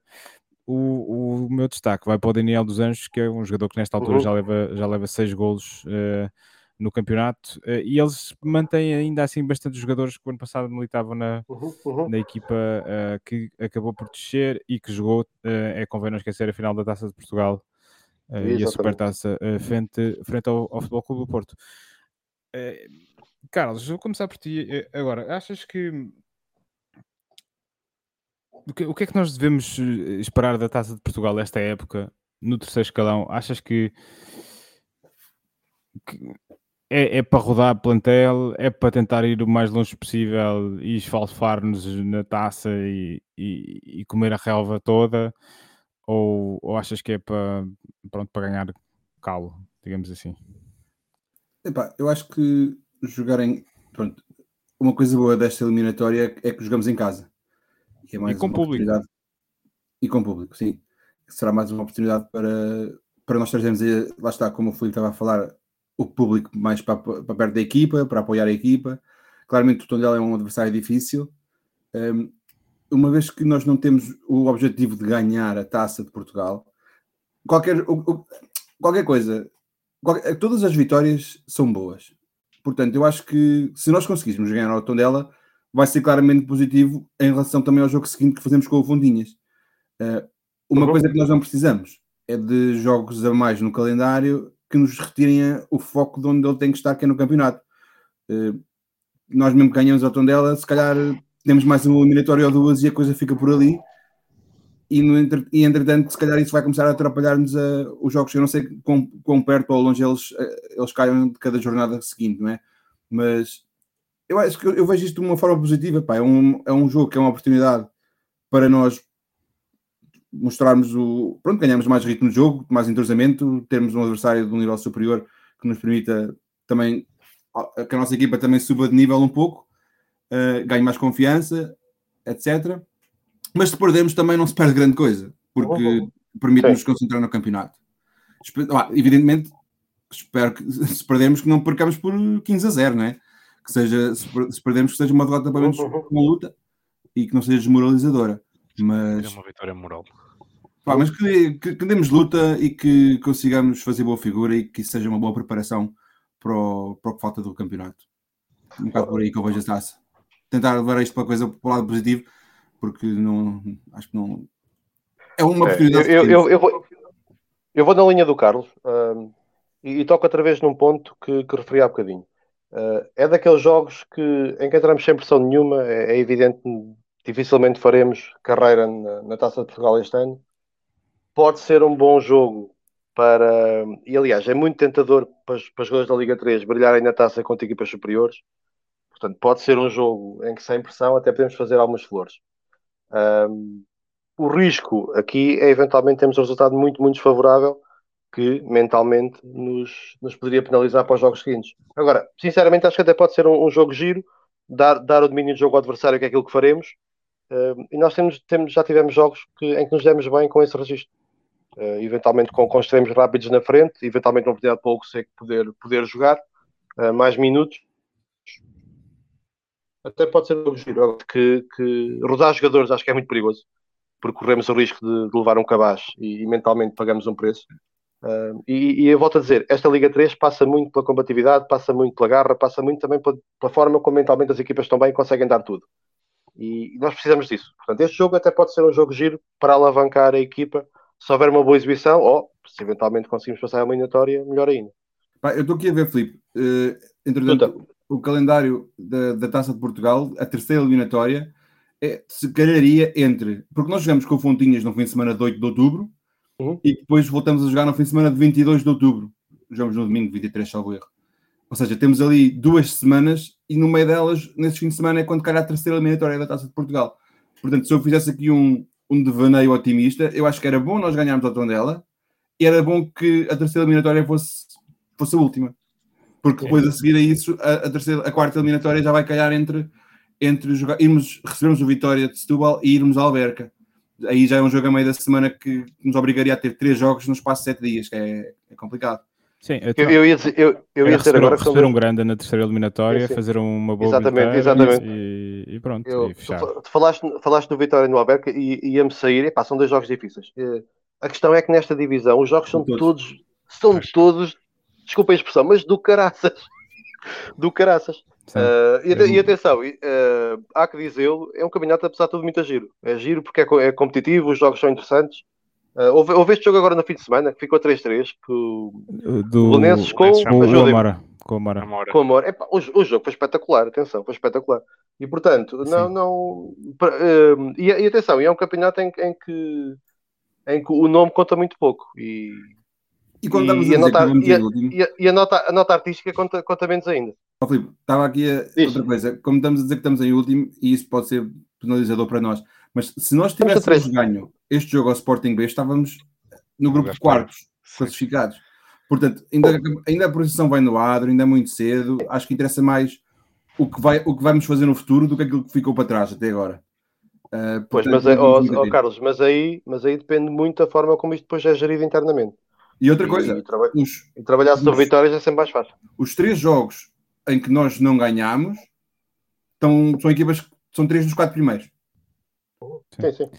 o, o meu destaque vai para o Daniel dos Anjos, que é um jogador que nesta altura uhum. já, leva, já leva seis golos uh, no campeonato uh, e eles mantêm ainda assim bastantes jogadores que o ano passado militavam na, uhum, uhum. na equipa que acabou por descer e que jogou, é convém não esquecer, a final da Taça de Portugal e a Supertaça frente, frente ao, ao Futebol Clube do Porto. Carlos, vou começar por ti agora. Achas que o que, é que nós devemos eh, esperar da Taça de Portugal esta época, no terceiro escalão? Achas que, que é, é, para rodar plantel, é para tentar ir o mais longe possível e esfalfar-nos na taça e, e, e, comer a relva toda? Ou, ou achas que é para, pronto, para ganhar calo, digamos assim? Epá, eu acho que jogarem. Pronto, uma coisa boa desta eliminatória é que jogamos em casa. É e com público. E com público, sim. Será mais uma oportunidade para, para nós trazermos, lá está, como o Filipe estava a falar, o público mais para, para perto da equipa, para apoiar a equipa. Claramente o Tondela é um adversário difícil. Um, uma vez que nós não temos o objetivo de ganhar a taça de Portugal, qualquer, qualquer coisa, qualquer, todas as vitórias são boas. Portanto, eu acho que se nós conseguíssemos ganhar ao Tondela, vai ser claramente positivo em relação também ao jogo seguinte que fazemos com o Fundinhas. Uh, uma uhum. coisa que nós não precisamos é de jogos a mais no calendário que nos retirem o foco de onde ele tem que estar, que é no campeonato. Uh, nós mesmo ganhamos ao Tondela, se calhar temos mais uma eliminatória ou duas e a coisa fica por ali. E, no, e entretanto, se calhar isso vai começar a atrapalhar-nos uh, os jogos. Eu não sei quão, quão perto ou longe eles, eles caiam de cada jornada seguinte, não é? Mas eu acho que eu vejo isto de uma forma positiva. Pá. É, um, é um jogo que é uma oportunidade para nós mostrarmos o. Pronto, ganhamos mais ritmo de jogo, mais entrosamento, termos um adversário de um nível superior que nos permita também que a nossa equipa também suba de nível um pouco, uh, ganhe mais confiança, etc. Mas se perdemos também não se perde grande coisa, porque uhum. permite-nos concentrar no campeonato. evidentemente, espero que se perdermos que não percamos por 15 a 0, não é? Que seja, se perdermos que seja uma derrota para menos uma luta e que não seja desmoralizadora. Mas... É uma vitória moral. Pá, mas que, que, que demos luta e que consigamos fazer boa figura e que isso seja uma boa preparação para o, para o que falta do campeonato. Um bocado por aí que eu vejo a taça. Tentar levar isto para a coisa para o lado positivo, porque não acho que não. É uma é, oportunidade. Eu, eu, eu, vou, eu vou na linha do Carlos uh, e, e, toco outra vez num ponto que, que referi há bocadinho. Uh, é daqueles jogos que, em que entramos sem pressão nenhuma, é, é evidente que dificilmente faremos carreira na, na Taça de Portugal este ano. Pode ser um bom jogo para. E aliás, é muito tentador para, para os jogadores da Liga 3 brilharem na taça contra equipas superiores. Portanto, pode ser um jogo em que sem pressão até podemos fazer algumas flores. Um, o risco aqui é eventualmente termos um resultado muito, muito desfavorável que mentalmente nos, nos poderia penalizar para os jogos seguintes. Agora, sinceramente, acho que até pode ser um, um jogo giro, dar, dar o domínio do jogo ao adversário, que é aquilo que faremos. E nós temos, temos, já tivemos jogos que, em que nos demos bem com esse registro. Uh, eventualmente com, com extremos rápidos na frente, eventualmente uma oportunidade para o Seco poder, poder jogar uh, mais minutos. Até pode ser um giro, que, que rodar jogadores acho que é muito perigoso, porque corremos o risco de, de levar um cabaz e, e, mentalmente pagamos um preço. Uh, e, e, eu volto a dizer, esta Liga 3 passa muito pela combatividade, passa muito pela garra, passa muito também pela, pela forma como mentalmente as equipas estão bem e conseguem dar tudo. E, e nós precisamos disso. Portanto, este jogo até pode ser um jogo giro para alavancar a equipa se houver uma boa exibição, ou se eventualmente conseguimos passar a eliminatória, melhor ainda. Pá, eu estou aqui a ver, Filipe, uh, entretanto, o calendário da, da Taça de Portugal, a terceira eliminatória, é, se calharia entre. Porque nós jogamos com o Fontinhas no fim de semana de 8 de outubro uhum. e depois voltamos a jogar no fim de semana de 22 de outubro. Jogamos no domingo, 23, salvo erro. Ou seja, temos ali duas semanas e no meio delas, nesse fim de semana, é quando calha a terceira eliminatória da Taça de Portugal. Portanto, se eu fizesse aqui um, um devaneio otimista. Eu acho que era bom nós ganharmos a Tondela e era bom que a terceira eliminatória fosse, fosse a última. Porque depois a seguir a isso, a, a, terceira, a quarta eliminatória já vai calhar entre, entre jogar, irmos, recebermos o Vitória de Setúbal e irmos à Alberca. Aí já é um jogo a meio da semana que nos obrigaria a ter três jogos no espaço de sete dias, que é, é complicado. Sim, eu, eu, eu, ia dizer, eu, eu ia dizer agora fazer um grande na terceira eliminatória, sim, sim. fazer uma boa exatamente, exatamente. E, e, pronto, eu, e fechar. Tu falaste, falaste do Vitória no Alberca e ia-me sair, epá, são dois jogos difíceis. Eh, a questão é que nesta divisão os jogos são todos, todos são todos, desculpa a expressão, mas do caraças. do caraças. Uh, e, é e, atenção, uh, há que dizê-lo, é um campeonato apesar de tudo muito giro. É giro porque é, é competitivo, os jogos são interessantes. Uh, houve, houve, este jogo agora no fim de semana que ficou 3-3 que o do Belenenses com, com, o Amora. Com o Amora. Com o, Amora. Epá, o, o, jogo foi espetacular, atenção, foi espetacular. E portanto, não. não uh, e, e, atenção, e é um campeonato em, em, que, em que o nome conta muito pouco. E, e, quando e, a, nota, e, a, e a, nota, a nota artística conta, conta menos ainda. Oh, Filipe, estava aqui a, outra coisa. Como estamos a dizer que estamos em último, e isso pode ser penalizador para nós, mas se nós tivéssemos ganho este jogo ao Sporting B, estávamos no grupo de quartos classificados. Portanto, ainda, ainda a posição vai no adro, ainda é muito cedo. Acho que interessa mais o que, vai, o que vamos fazer no futuro do que aquilo que ficou para trás até agora. Uh, portanto, pois, mas, oh, oh, Carlos, mas aí, mas aí depende muito da forma como isto depois é gerido internamente. E outra coisa, e, e, traba os, e trabalhar sobre vitórias é sempre mais fácil. Os três jogos em que nós não ganhamos estão, são equipas que são três dos quatro primeiros. Sim, sim.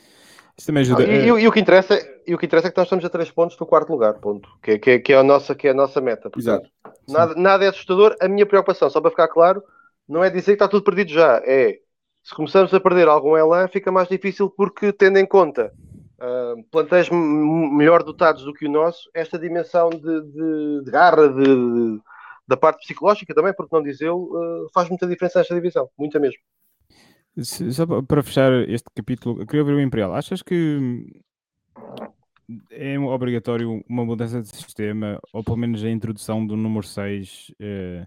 Isso também ajuda. Ah, e, e, e, o que interessa, e o que interessa é que nós estamos a 3 pontos do quarto lugar, ponto. Que, que, que, é, a nossa, que é a nossa meta. Exato. Nada, nada é assustador. A minha preocupação, só para ficar claro, não é dizer que está tudo perdido já. É se começamos a perder algum elan, fica mais difícil porque, tendo em conta uh, plantéis melhor dotados do que o nosso, esta dimensão de, de, de garra, de, de, da parte psicológica também, porque não dizê-lo, uh, faz muita diferença nesta divisão. Muita mesmo. Só para fechar este capítulo, eu queria ouvir o Imperial. Achas que é obrigatório uma mudança de sistema, ou pelo menos a introdução do número 6 eh,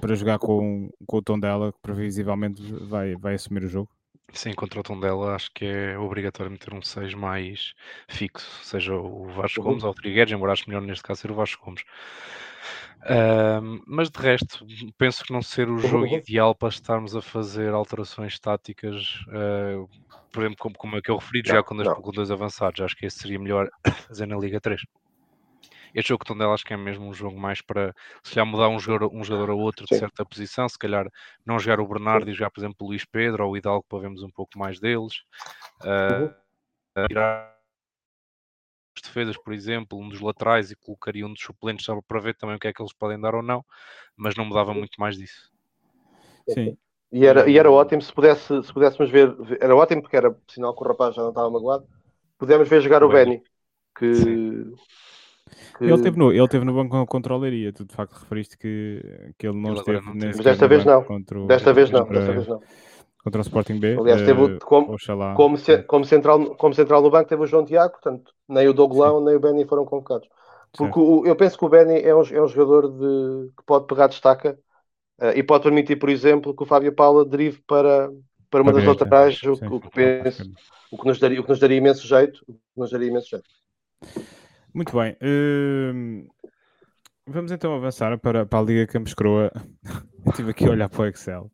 para jogar com, com o Tondela, que previsivelmente vai, vai assumir o jogo? Sim, contra o Tondela acho que é obrigatório meter um 6 mais fixo, seja o Vasco Gomes ou o Trigueres, embora acho melhor neste caso ser o Vasco Gomes. Mas de resto, penso que não ser o jogo ideal para estarmos a fazer alterações táticas, uh, por exemplo, como, como é que eu referi, já quando as dois avançados. Acho que esse seria melhor fazer na Liga 3. Este jogo que Tondela acho que é mesmo um jogo mais para se já mudar um jogador, um jogador a outro de Sim. certa posição, se calhar não jogar o Bernardo e jogar, por exemplo, o Luís Pedro ou o Hidalgo para vermos um pouco mais deles. Uhum. Uh, tirar as defesas, por exemplo, um dos laterais e colocaria um dos suplentes só para ver também o que é que eles podem dar ou não, mas não mudava muito mais disso. Sim. E era, e era ótimo se, pudesse, se pudéssemos ver, era ótimo porque era sinal que o rapaz já não estava magoado, pudemos ver jogar o O Benny. Benny, que, Sim. Que- Ele teve no, ele teve no banco contra o Leiria, tu de facto referiste que, que ele não Ele esteve não Mas desta vez banco não. Contra o, desta vez não, contra, desta vez não. contra o Sporting B. Aliás, teve o- eh, como- oxalá. Como, ce- como, central, como central no banco teve o João Tiago, portanto, nem o Douglão nem o Benny foram convocados. Porque o- eu penso que o Benny é um, é um jogador de, que pode pegar destaca eh, e pode permitir, por exemplo, que o Fábio Paula derive para, para uma das laterais, o, Sim. o que penso, o que nos daria, o que nos daria imenso jeito, o que nos daria imenso jeito. Muito bem. hum, vamos então avançar para, para a Liga Campos Croa. Estive aqui a olhar para o Excel.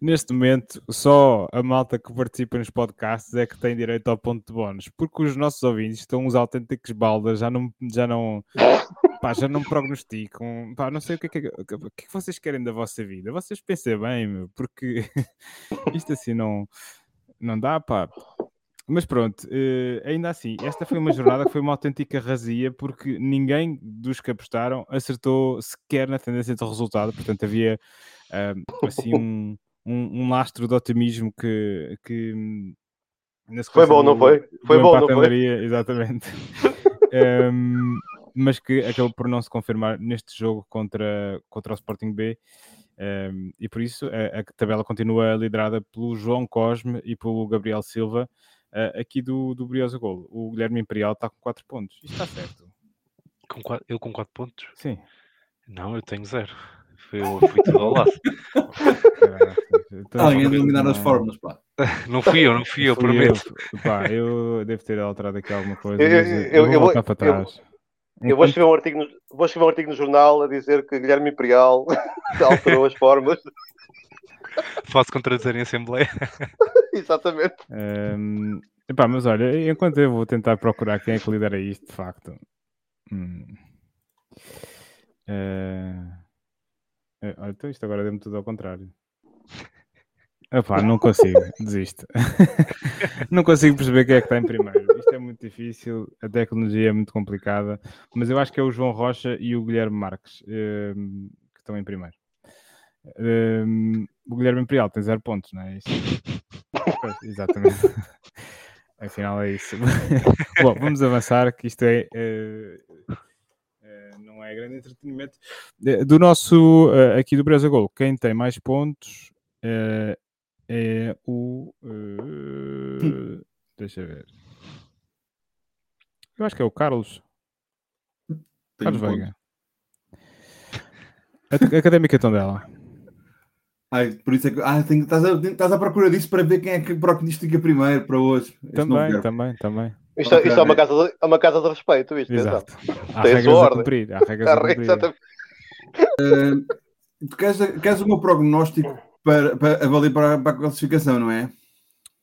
Neste momento, só a malta que participa nos podcasts é que tem direito ao ponto de bónus, porque os nossos ouvintes estão uns autênticos baldas, já não, já não, pá, já não prognosticam, pá, não sei o que é que, o que é que vocês querem da vossa vida. Vocês pensem bem, meu, porque isto assim não, não dá, pá. Mas pronto, eh, ainda assim, esta foi uma jornada que foi uma autêntica razia, porque ninguém dos que apostaram acertou sequer na tendência do resultado, portanto havia assim um, um, um lastro de otimismo que, que hum, Foi bom, não foi? Foi bom, não foi? exatamente. Um, mas que acabou por não se confirmar neste jogo contra, contra o Sporting B. Um, e por isso a, a tabela continua liderada pelo João Cosme e pelo Gabriel Silva, uh, aqui do, do Briosa Gol. O Guilherme Imperial está com 4 pontos. Isto está certo. Com quatro- eu com 4 pontos? Sim. Não, eu tenho zero. Foi, eu fui tudo ao lado. Então, Alguém a não- eliminar as fórmulas, pá. Não fui eu, não fui eu, prometo. pá, eu devo ter alterado aqui alguma coisa. Eu- eu- eu, eu- vou eu para eu- trás. Eu vou escrever, um artigo no, vou escrever um artigo no jornal a dizer que Guilherme Imperial alterou as formas. Posso contradizer em Assembleia? Exatamente. Ehm, epá, mas olha, enquanto eu vou tentar procurar quem é que lidera isto, de facto. Hum. Eh, eh, olha, então isto agora deu-me tudo ao contrário. Epá, não consigo, desisto. não consigo perceber quem é que está em primeiro. Isto é muito difícil, a tecnologia é muito complicada, mas eu acho que é o João Rocha e o Guilherme Marques ehm, que estão em primeiro. Ehm, o Guilherme Imperial tem zero pontos, não é isso? Pois, exatamente. Afinal é isso. Bom, vamos avançar, que isto é. eh, não é grande entretenimento. Eh, Do nosso. eh, aqui do Brasa Gol, quem tem mais pontos é o. deixa eu ver. Eu acho que é o Carlos. Tenho Carlos um. Veiga. A- Académica Tondela. Ai, por isso é que. Ah, tenho- estás, a, estás à procura disso para ver quem é que prognostica primeiro para hoje. Também, também, também. Isto, é- isto é, uma casa de, é uma casa de respeito, isto. atenção. Exato. Há Tem a regras sua a ordem. cumprir. Há regras a cumprir. exatamente. Tu queres, queres o meu prognóstico para, para avaliar para, para a classificação, não é?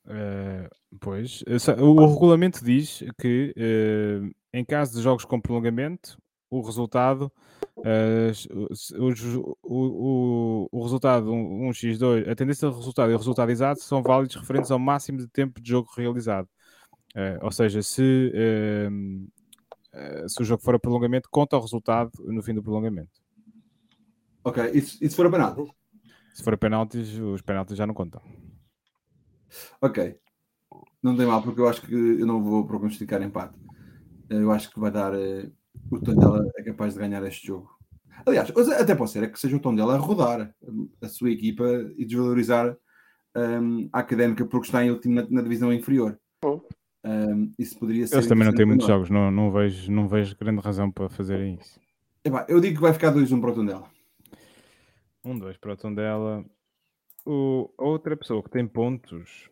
Eh, pois, o, o regulamento diz que eh, em caso de jogos com prolongamento, o resultado, eh, os- o, o, o resultado 1x2, a tendência do resultado e o resultado exato são válidos referentes ao máximo de tempo de jogo realizado. Eh, ou seja, se, eh, se o jogo for a prolongamento, conta o resultado no fim do prolongamento. Ok, e se, e se for a penalti? Se for a penaltis, os penaltis já não contam. Ok. Não tem mal, porque eu acho que eu não vou prognosticar empate. Eu acho que vai dar. eh, o Tondela é capaz de ganhar este jogo. Aliás, até pode ser é que seja o Tondela a rodar hum, a sua equipa e desvalorizar hum, a académica porque está em último na, na divisão inferior. Hum. Hum, isso poderia ser. Eles também não têm muitos jogos, não, não, vejo, não vejo grande razão para fazerem isso. Epá, eu digo que vai ficar 2-1 para o Tondela. Um, dois para o Tondela. O, a outra pessoa que tem pontos,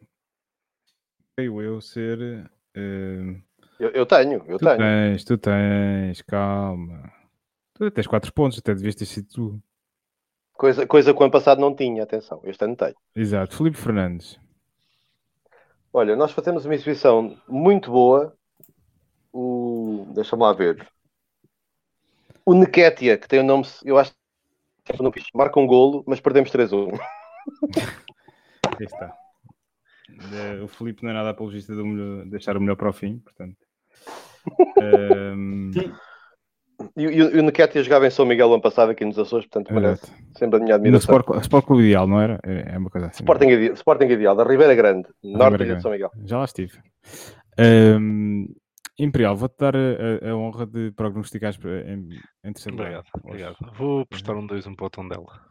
creio eu ser. eh, Eu, eu tenho, eu tu tenho. tens, tu tens, calma. Tu tens 4 pontos, até devias ter sido tu. Coisa, coisa que o ano passado não tinha, atenção. Este ano tenho. Exato, Felipe Fernandes. Olha, nós fazemos uma exibição muito boa. O... Deixa-me lá ver. o Nequetia, que tem o nome, eu acho que não fiz, marca um golo, mas perdemos 3-1. Aqui está. O Filipe não é nada apologista de deixar o melhor para o fim, portanto. E, e, o- e o Nequetia jogava em São Miguel ano passado aqui nos Açores, portanto merece exato. sempre a minha no admiração. Sport, Sport Clube Ideal, não era? É é uma coisa assim. Sporting, Ide- Sporting Ideal, da Ribeira Grande, norte Ribeira de São Miguel. Já lá estive. Ehm, Imperial, vou-te dar a, a- a honra de prognosticares em, em terceiro lugar. Obrigado, hoje. obrigado. Vou prestar um 2-1 para o Tondela.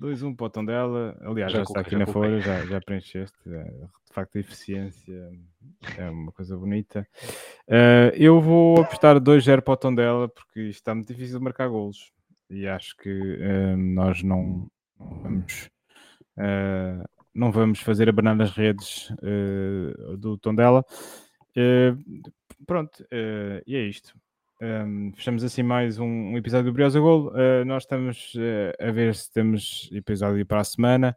2-1 para o Tondela. Aliás, Já já, está aqui na folha, já, já preencheste. É, De facto, a eficiência é uma coisa bonita. Eh, eu vou apostar 2-0 para o Tondela, porque isto está muito difícil de marcar golos. E acho que eh, nós não, vamos. eh, não vamos fazer a banana nas redes do Tondela. Pronto, e é isto. Um, fechamos assim mais um, episódio do Briosa Gol. Uh, nós estamos uh, a ver se temos episódio para a semana.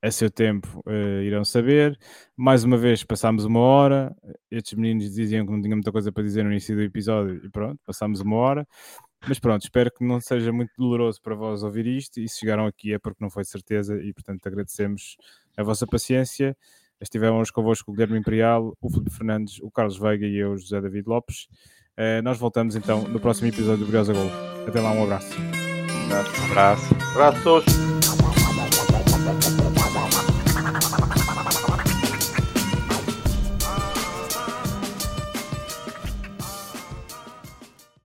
A seu tempo uh, irão saber. Mais uma vez passámos uma hora. Estes meninos diziam que não tinham muita coisa para dizer no início do episódio e pronto, passámos uma hora. Mas pronto, espero que não seja muito doloroso para vós ouvir isto. E se chegaram aqui é porque não foi certeza e portanto agradecemos a vossa paciência. Estivemos convosco o Guilherme Imperial, o Filipe Fernandes, o Carlos Veiga e eu, José David Lopes. Uh, nós voltamos então no próximo episódio do Briosa Gol. Até lá, um abraço. Um abraço. Abraços.